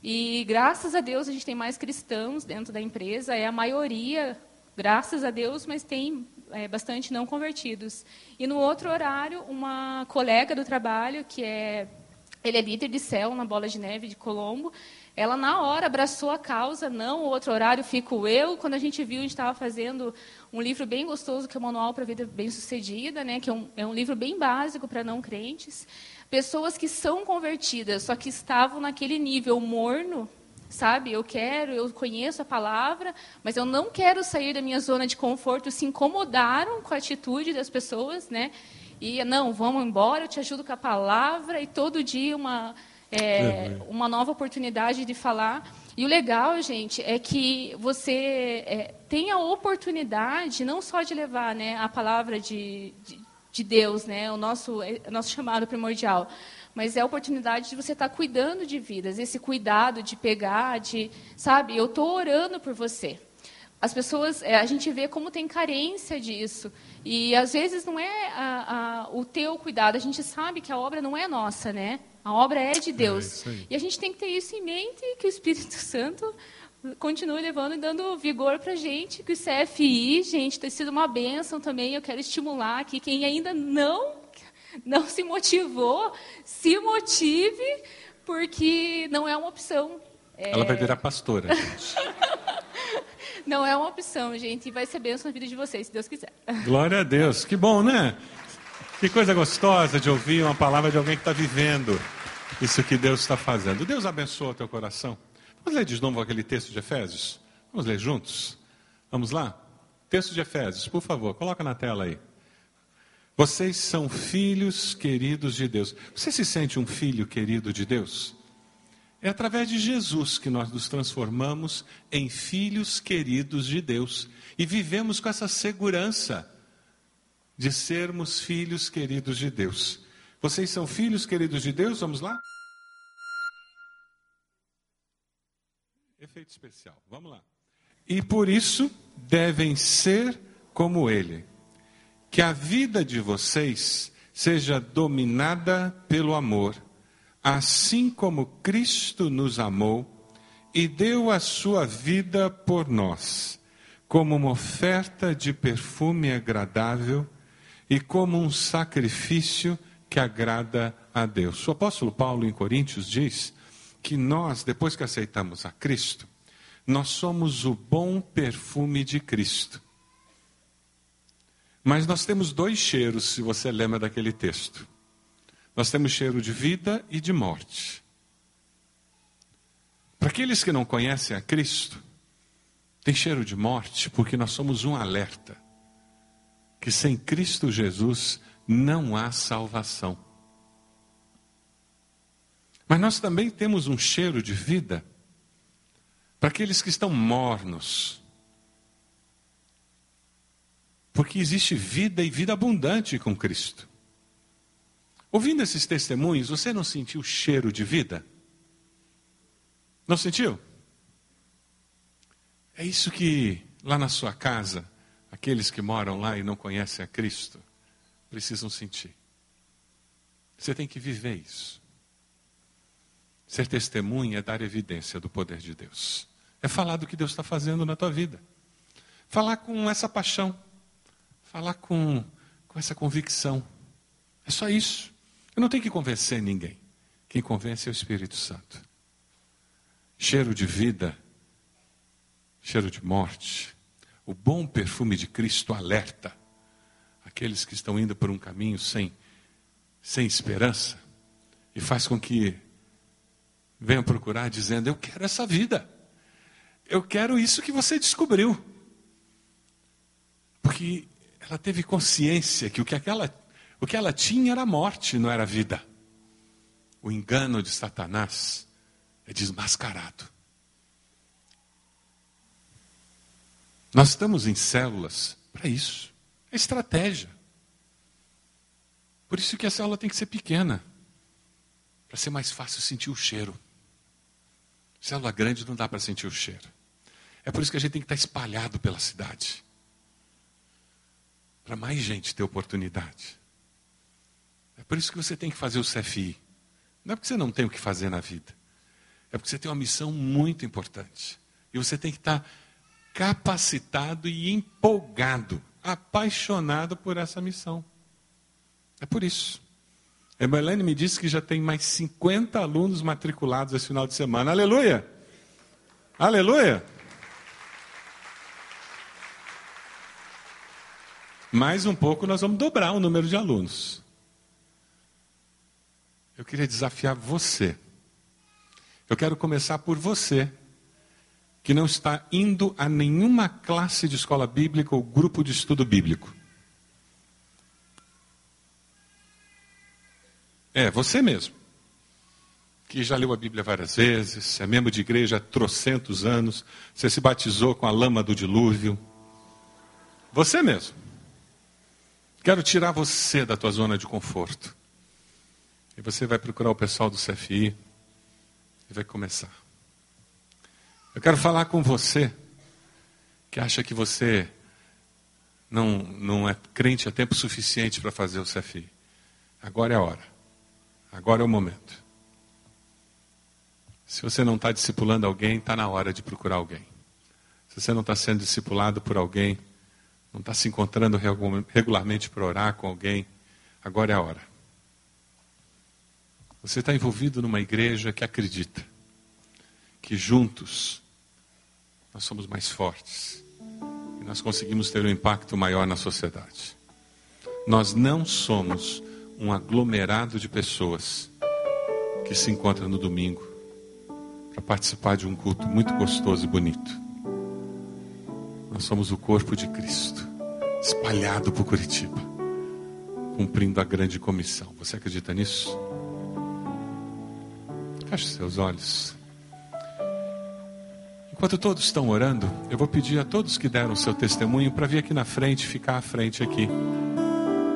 E graças a Deus a gente tem mais cristãos dentro da empresa, é a maioria, graças a Deus, mas tem é, bastante não convertidos. E no outro horário, uma colega do trabalho, que é, ele é líder de céu na Bola de Neve de Colombo, ela na hora abraçou a causa, não, o outro horário fico eu. Quando a gente viu, a gente estava fazendo um livro bem gostoso, que é o Manual para a Vida Bem-Sucedida, né, que é um, é um livro bem básico para não crentes. Pessoas que são convertidas, só que estavam naquele nível morno, sabe? Eu quero, eu conheço a palavra, mas eu não quero sair da minha zona de conforto. Se incomodaram com a atitude das pessoas, né? E não, vamos embora, eu te ajudo com a palavra e todo dia uma é, uma nova oportunidade de falar. E o legal, gente, é que você é, tem a oportunidade não só de levar né, a palavra de, de, de Deus, né, o nosso, é, o nosso chamado primordial, mas é a oportunidade de você estar cuidando de vidas, esse cuidado de pegar, de, sabe, eu estou orando por você. As pessoas, é, a gente vê como tem carência disso. E às vezes não é a, a, o teu cuidado, a gente sabe que a obra não é nossa, né? A obra é de Deus. É e a gente tem que ter isso em mente, que o Espírito Santo continue levando e dando vigor para a gente, que o CFI, gente, tem sido uma bênção também. Eu quero estimular aqui quem ainda não, não se motivou, se motive, porque não é uma opção. É... Ela vai virar pastora, gente. não é uma opção, gente, e vai ser bênção na vida de vocês, se Deus quiser. Glória a Deus, que bom, né? Que coisa gostosa de ouvir uma palavra de alguém que está vivendo isso que Deus está fazendo. Deus abençoa o teu coração. Vamos ler de novo aquele texto de Efésios? Vamos ler juntos? Vamos lá? Texto de Efésios, por favor, coloca na tela aí. Vocês são filhos queridos de Deus. Você se sente um filho querido de Deus? É através de Jesus que nós nos transformamos em filhos queridos de Deus e vivemos com essa segurança de sermos filhos queridos de Deus. Vocês são filhos queridos de Deus? Vamos lá? Efeito especial. Vamos lá. E por isso devem ser como Ele. Que a vida de vocês seja dominada pelo amor, assim como Cristo nos amou e deu a sua vida por nós, como uma oferta de perfume agradável e como um sacrifício que agrada a Deus. O apóstolo Paulo, em Coríntios, diz que nós, depois que aceitamos a Cristo, nós somos o bom perfume de Cristo. Mas nós temos dois cheiros, se você lembra daquele texto. Nós temos cheiro de vida e de morte. Para aqueles que não conhecem a Cristo, tem cheiro de morte porque nós somos um alerta que sem Cristo Jesus não há salvação. Mas nós também temos um cheiro de vida para aqueles que estão mornos. Porque existe vida e vida abundante com Cristo. Ouvindo esses testemunhos, você não sentiu cheiro de vida? Não sentiu? É isso que lá na sua casa Aqueles que moram lá e não conhecem a Cristo precisam sentir. Você tem que viver isso. Ser testemunha é dar evidência do poder de Deus. É falar do que Deus está fazendo na tua vida. Falar com essa paixão. Falar com, com essa convicção. É só isso. Eu não tenho que convencer ninguém. Quem convence é o Espírito Santo. Cheiro de vida, cheiro de morte, o bom perfume de Cristo alerta aqueles que estão indo por um caminho sem, sem esperança e faz com que venham procurar dizendo: Eu quero essa vida, eu quero isso que você descobriu. Porque ela teve consciência que o que, aquela, o que ela tinha era morte, não era vida. O engano de Satanás é desmascarado. Nós estamos em células para isso. É estratégia. Por isso que a célula tem que ser pequena. Para ser mais fácil sentir o cheiro. Célula grande não dá para sentir o cheiro. É por isso que a gente tem que estar espalhado pela cidade. Para mais gente ter oportunidade. É por isso que você tem que fazer o CFI. Não é porque você não tem o que fazer na vida. É porque você tem uma missão muito importante. E você tem que estar capacitado e empolgado, apaixonado por essa missão. É por isso. A Emailene me disse que já tem mais 50 alunos matriculados esse final de semana. Aleluia! Aleluia! Mais um pouco nós vamos dobrar o número de alunos. Eu queria desafiar você. Eu quero começar por você que não está indo a nenhuma classe de escola bíblica ou grupo de estudo bíblico? É, você mesmo. Que já leu a Bíblia várias vezes, é membro de igreja há trocentos anos, você se batizou com a lama do dilúvio. Você mesmo. Quero tirar você da tua zona de conforto. E você vai procurar o pessoal do CFI e vai começar. Eu quero falar com você que acha que você não, não é crente há tempo suficiente para fazer o CFI. Agora é a hora. Agora é o momento. Se você não está discipulando alguém, está na hora de procurar alguém. Se você não está sendo discipulado por alguém, não está se encontrando regularmente para orar com alguém, agora é a hora. Você está envolvido numa igreja que acredita que juntos nós somos mais fortes e nós conseguimos ter um impacto maior na sociedade. Nós não somos um aglomerado de pessoas que se encontram no domingo para participar de um culto muito gostoso e bonito. Nós somos o corpo de Cristo, espalhado por Curitiba, cumprindo a grande comissão. Você acredita nisso? Feche seus olhos. Enquanto todos estão orando, eu vou pedir a todos que deram seu testemunho para vir aqui na frente, ficar à frente aqui.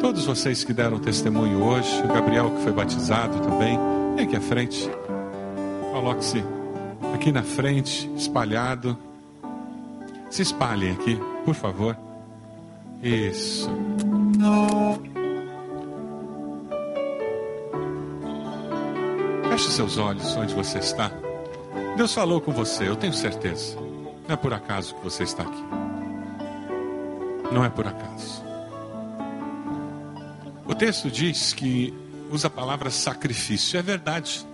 Todos vocês que deram testemunho hoje, o Gabriel que foi batizado também, vem aqui à frente. Coloque-se aqui na frente, espalhado. Se espalhem aqui, por favor. Isso. Feche seus olhos onde você está. Deus falou com você, eu tenho certeza. Não é por acaso que você está aqui. Não é por acaso. O texto diz que usa a palavra sacrifício. É verdade.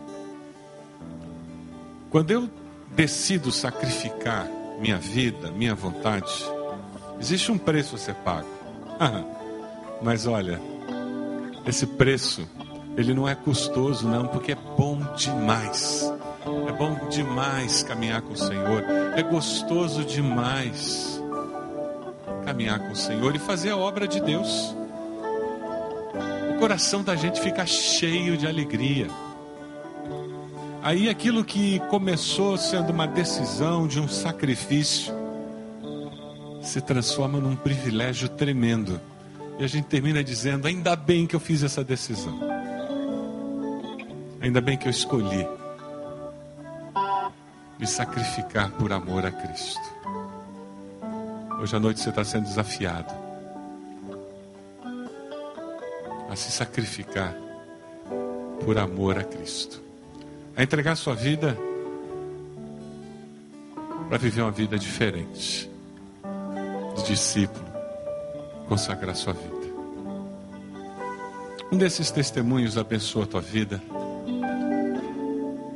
Quando eu decido sacrificar minha vida, minha vontade, existe um preço a ser pago. Mas olha, esse preço, ele não é custoso, não, porque é bom demais. É bom demais caminhar com o Senhor. É gostoso demais caminhar com o Senhor e fazer a obra de Deus coração da gente fica cheio de alegria. Aí aquilo que começou sendo uma decisão de um sacrifício se transforma num privilégio tremendo. E a gente termina dizendo: ainda bem que eu fiz essa decisão. Ainda bem que eu escolhi me sacrificar por amor a Cristo. Hoje à noite você está sendo desafiado a se sacrificar por amor a Cristo, a entregar sua vida para viver uma vida diferente, de discípulo, consagrar sua vida. Um desses testemunhos abençoou a tua vida,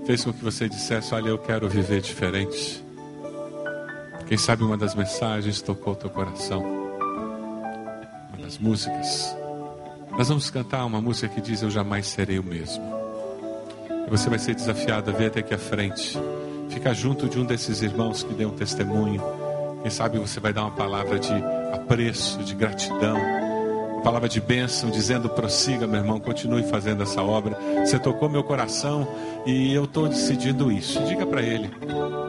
fez com que você dissesse: Olha, eu quero viver diferente. Quem sabe uma das mensagens tocou teu coração, uma das músicas. Nós vamos cantar uma música que diz: Eu jamais serei o mesmo. E você vai ser desafiado a vir até aqui à frente, ficar junto de um desses irmãos que deu um testemunho. Quem sabe você vai dar uma palavra de apreço, de gratidão, uma palavra de bênção, dizendo: prossiga, meu irmão, continue fazendo essa obra. Você tocou meu coração e eu estou decidindo isso. Diga para ele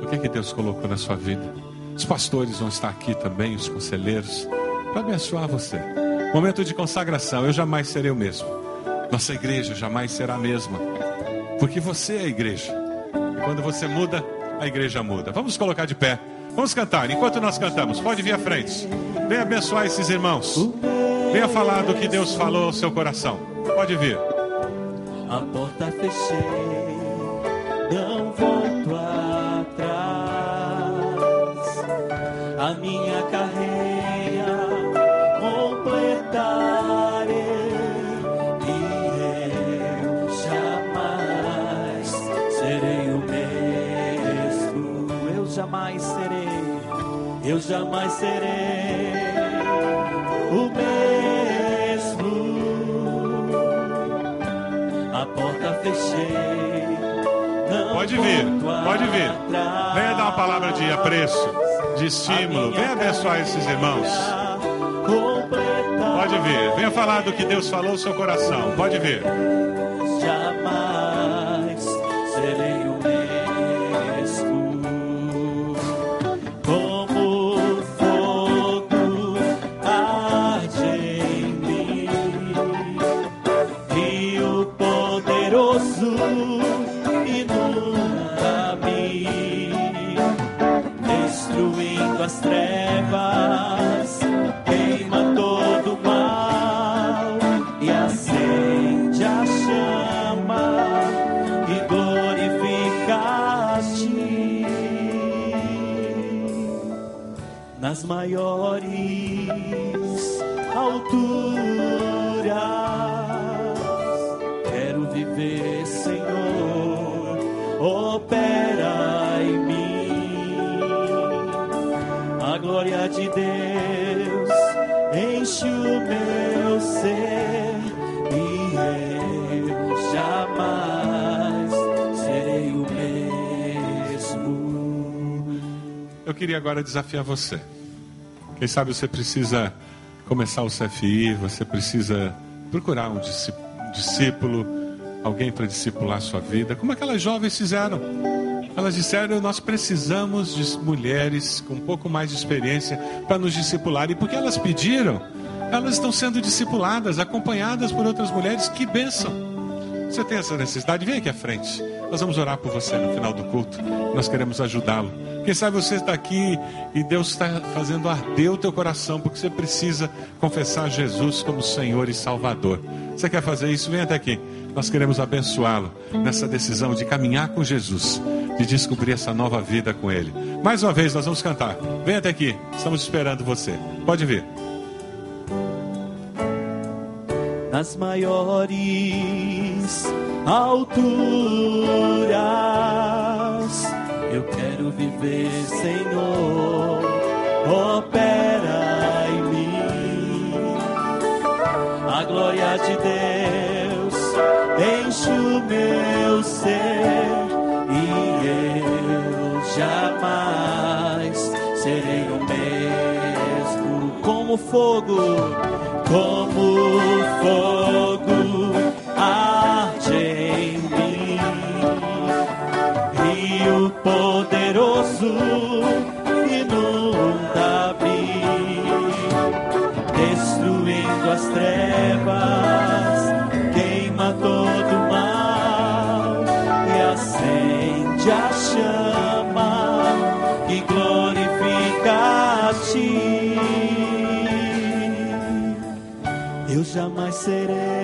o que, é que Deus colocou na sua vida. Os pastores vão estar aqui também, os conselheiros, para abençoar você. Momento de consagração, eu jamais serei o mesmo. Nossa igreja jamais será a mesma. Porque você é a igreja. E quando você muda, a igreja muda. Vamos colocar de pé. Vamos cantar. Enquanto nós cantamos, pode vir à frente. Venha abençoar esses irmãos. Venha falar do que Deus falou ao seu coração. Pode vir. A porta fechei, não volto atrás. A minha eu jamais serei o mesmo. A porta fechei, Pode vir, pode vir. Venha dar uma palavra de apreço, de estímulo. Venha abençoar esses irmãos. Pode vir. Venha falar do que Deus falou no seu coração. Pode vir. Agora desafiar você. Quem sabe você precisa começar o CFI, você precisa procurar um discípulo, alguém para discipular a sua vida, como aquelas jovens fizeram. Elas disseram: Nós precisamos de mulheres com um pouco mais de experiência para nos discipular. E porque elas pediram, elas estão sendo discipuladas, acompanhadas por outras mulheres. Que bênção! Você tem essa necessidade? Vem aqui à frente. Nós vamos orar por você no final do culto. Nós queremos ajudá-lo. Quem sabe você está aqui e Deus está fazendo arder o teu coração porque você precisa confessar Jesus como Senhor e Salvador. Você quer fazer isso? Vem até aqui. Nós queremos abençoá-lo nessa decisão de caminhar com Jesus, de descobrir essa nova vida com Ele. Mais uma vez, nós vamos cantar. Vem até aqui. Estamos esperando você. Pode vir. nas maiores alturas. Eu quero viver, Senhor, opera em mim. A glória de Deus enche o meu ser e eu jamais serei o mesmo. Como fogo como fogo poderoso inunda-me, destruindo as trevas, queima todo o mal e acende a chama que glorifica a ti. Eu jamais serei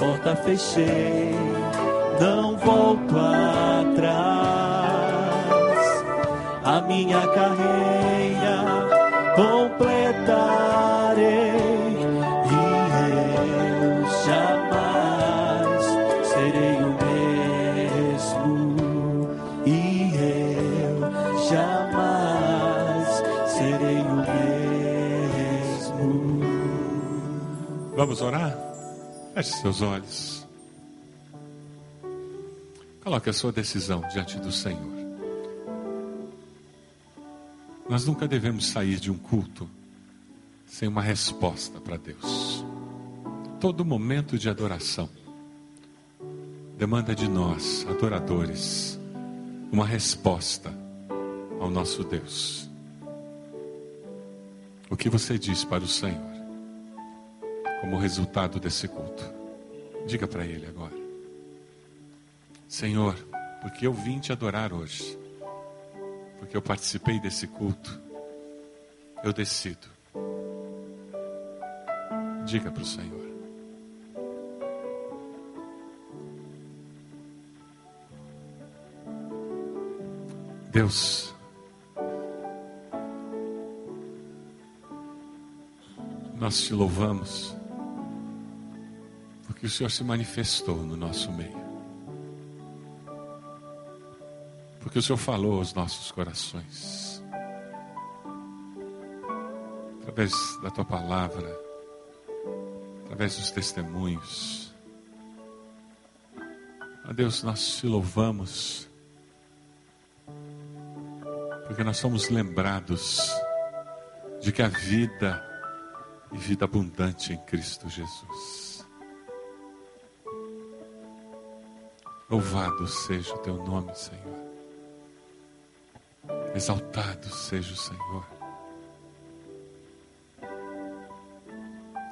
porta fechei, não volto atrás. A minha carreira completarei e eu jamais serei o mesmo. E eu jamais serei o mesmo. Vamos orar? Feche seus olhos. Coloque a sua decisão diante do Senhor. Nós nunca devemos sair de um culto sem uma resposta para Deus. Todo momento de adoração demanda de nós, adoradores, uma resposta ao nosso Deus. O que você diz para o Senhor como resultado desse culto? Diga para Ele agora. Senhor, porque eu vim te adorar hoje, porque eu participei desse culto, eu decido. Diga para o Senhor. Deus, nós te louvamos, porque o Senhor se manifestou no nosso meio. Porque o Senhor falou aos nossos corações. Através da tua palavra, através dos testemunhos. Ó Deus, nós te louvamos, porque nós somos lembrados de que a vida e vida abundante em Cristo Jesus. Louvado seja o teu nome, Senhor. Exaltado seja o Senhor.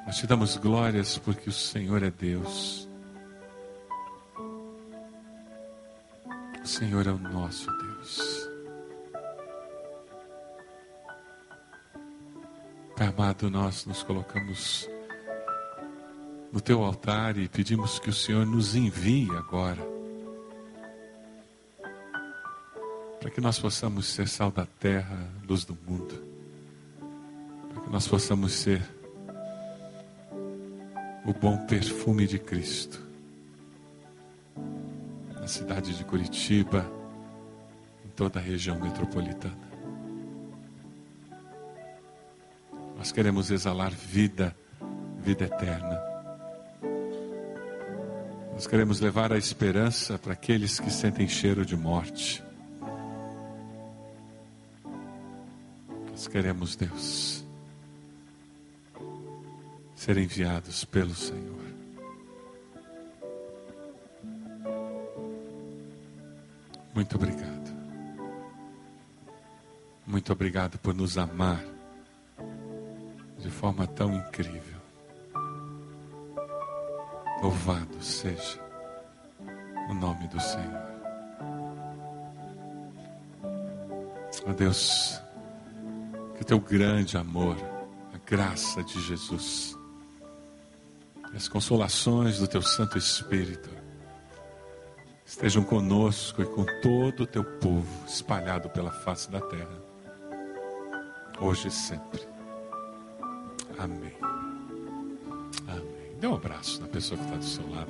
Nós te damos glórias porque o Senhor é Deus. O Senhor é o nosso Deus. Pai amado, nós nos colocamos no teu altar e pedimos que o Senhor nos envie agora. Que nós possamos ser sal da terra, luz do mundo. Para que nós possamos ser o bom perfume de Cristo. Na cidade de Curitiba, em toda a região metropolitana. Nós queremos exalar vida, vida eterna. Nós queremos levar a esperança para aqueles que sentem cheiro de morte. Queremos, Deus, ser enviados pelo Senhor. Muito obrigado. Muito obrigado por nos amar de forma tão incrível. Louvado seja o nome do Senhor. Ó Deus, que teu grande amor, a graça de Jesus, as consolações do teu Santo Espírito estejam conosco e com todo o teu povo espalhado pela face da terra, hoje e sempre. Amém. Amém. Dê um abraço na pessoa que está do seu lado.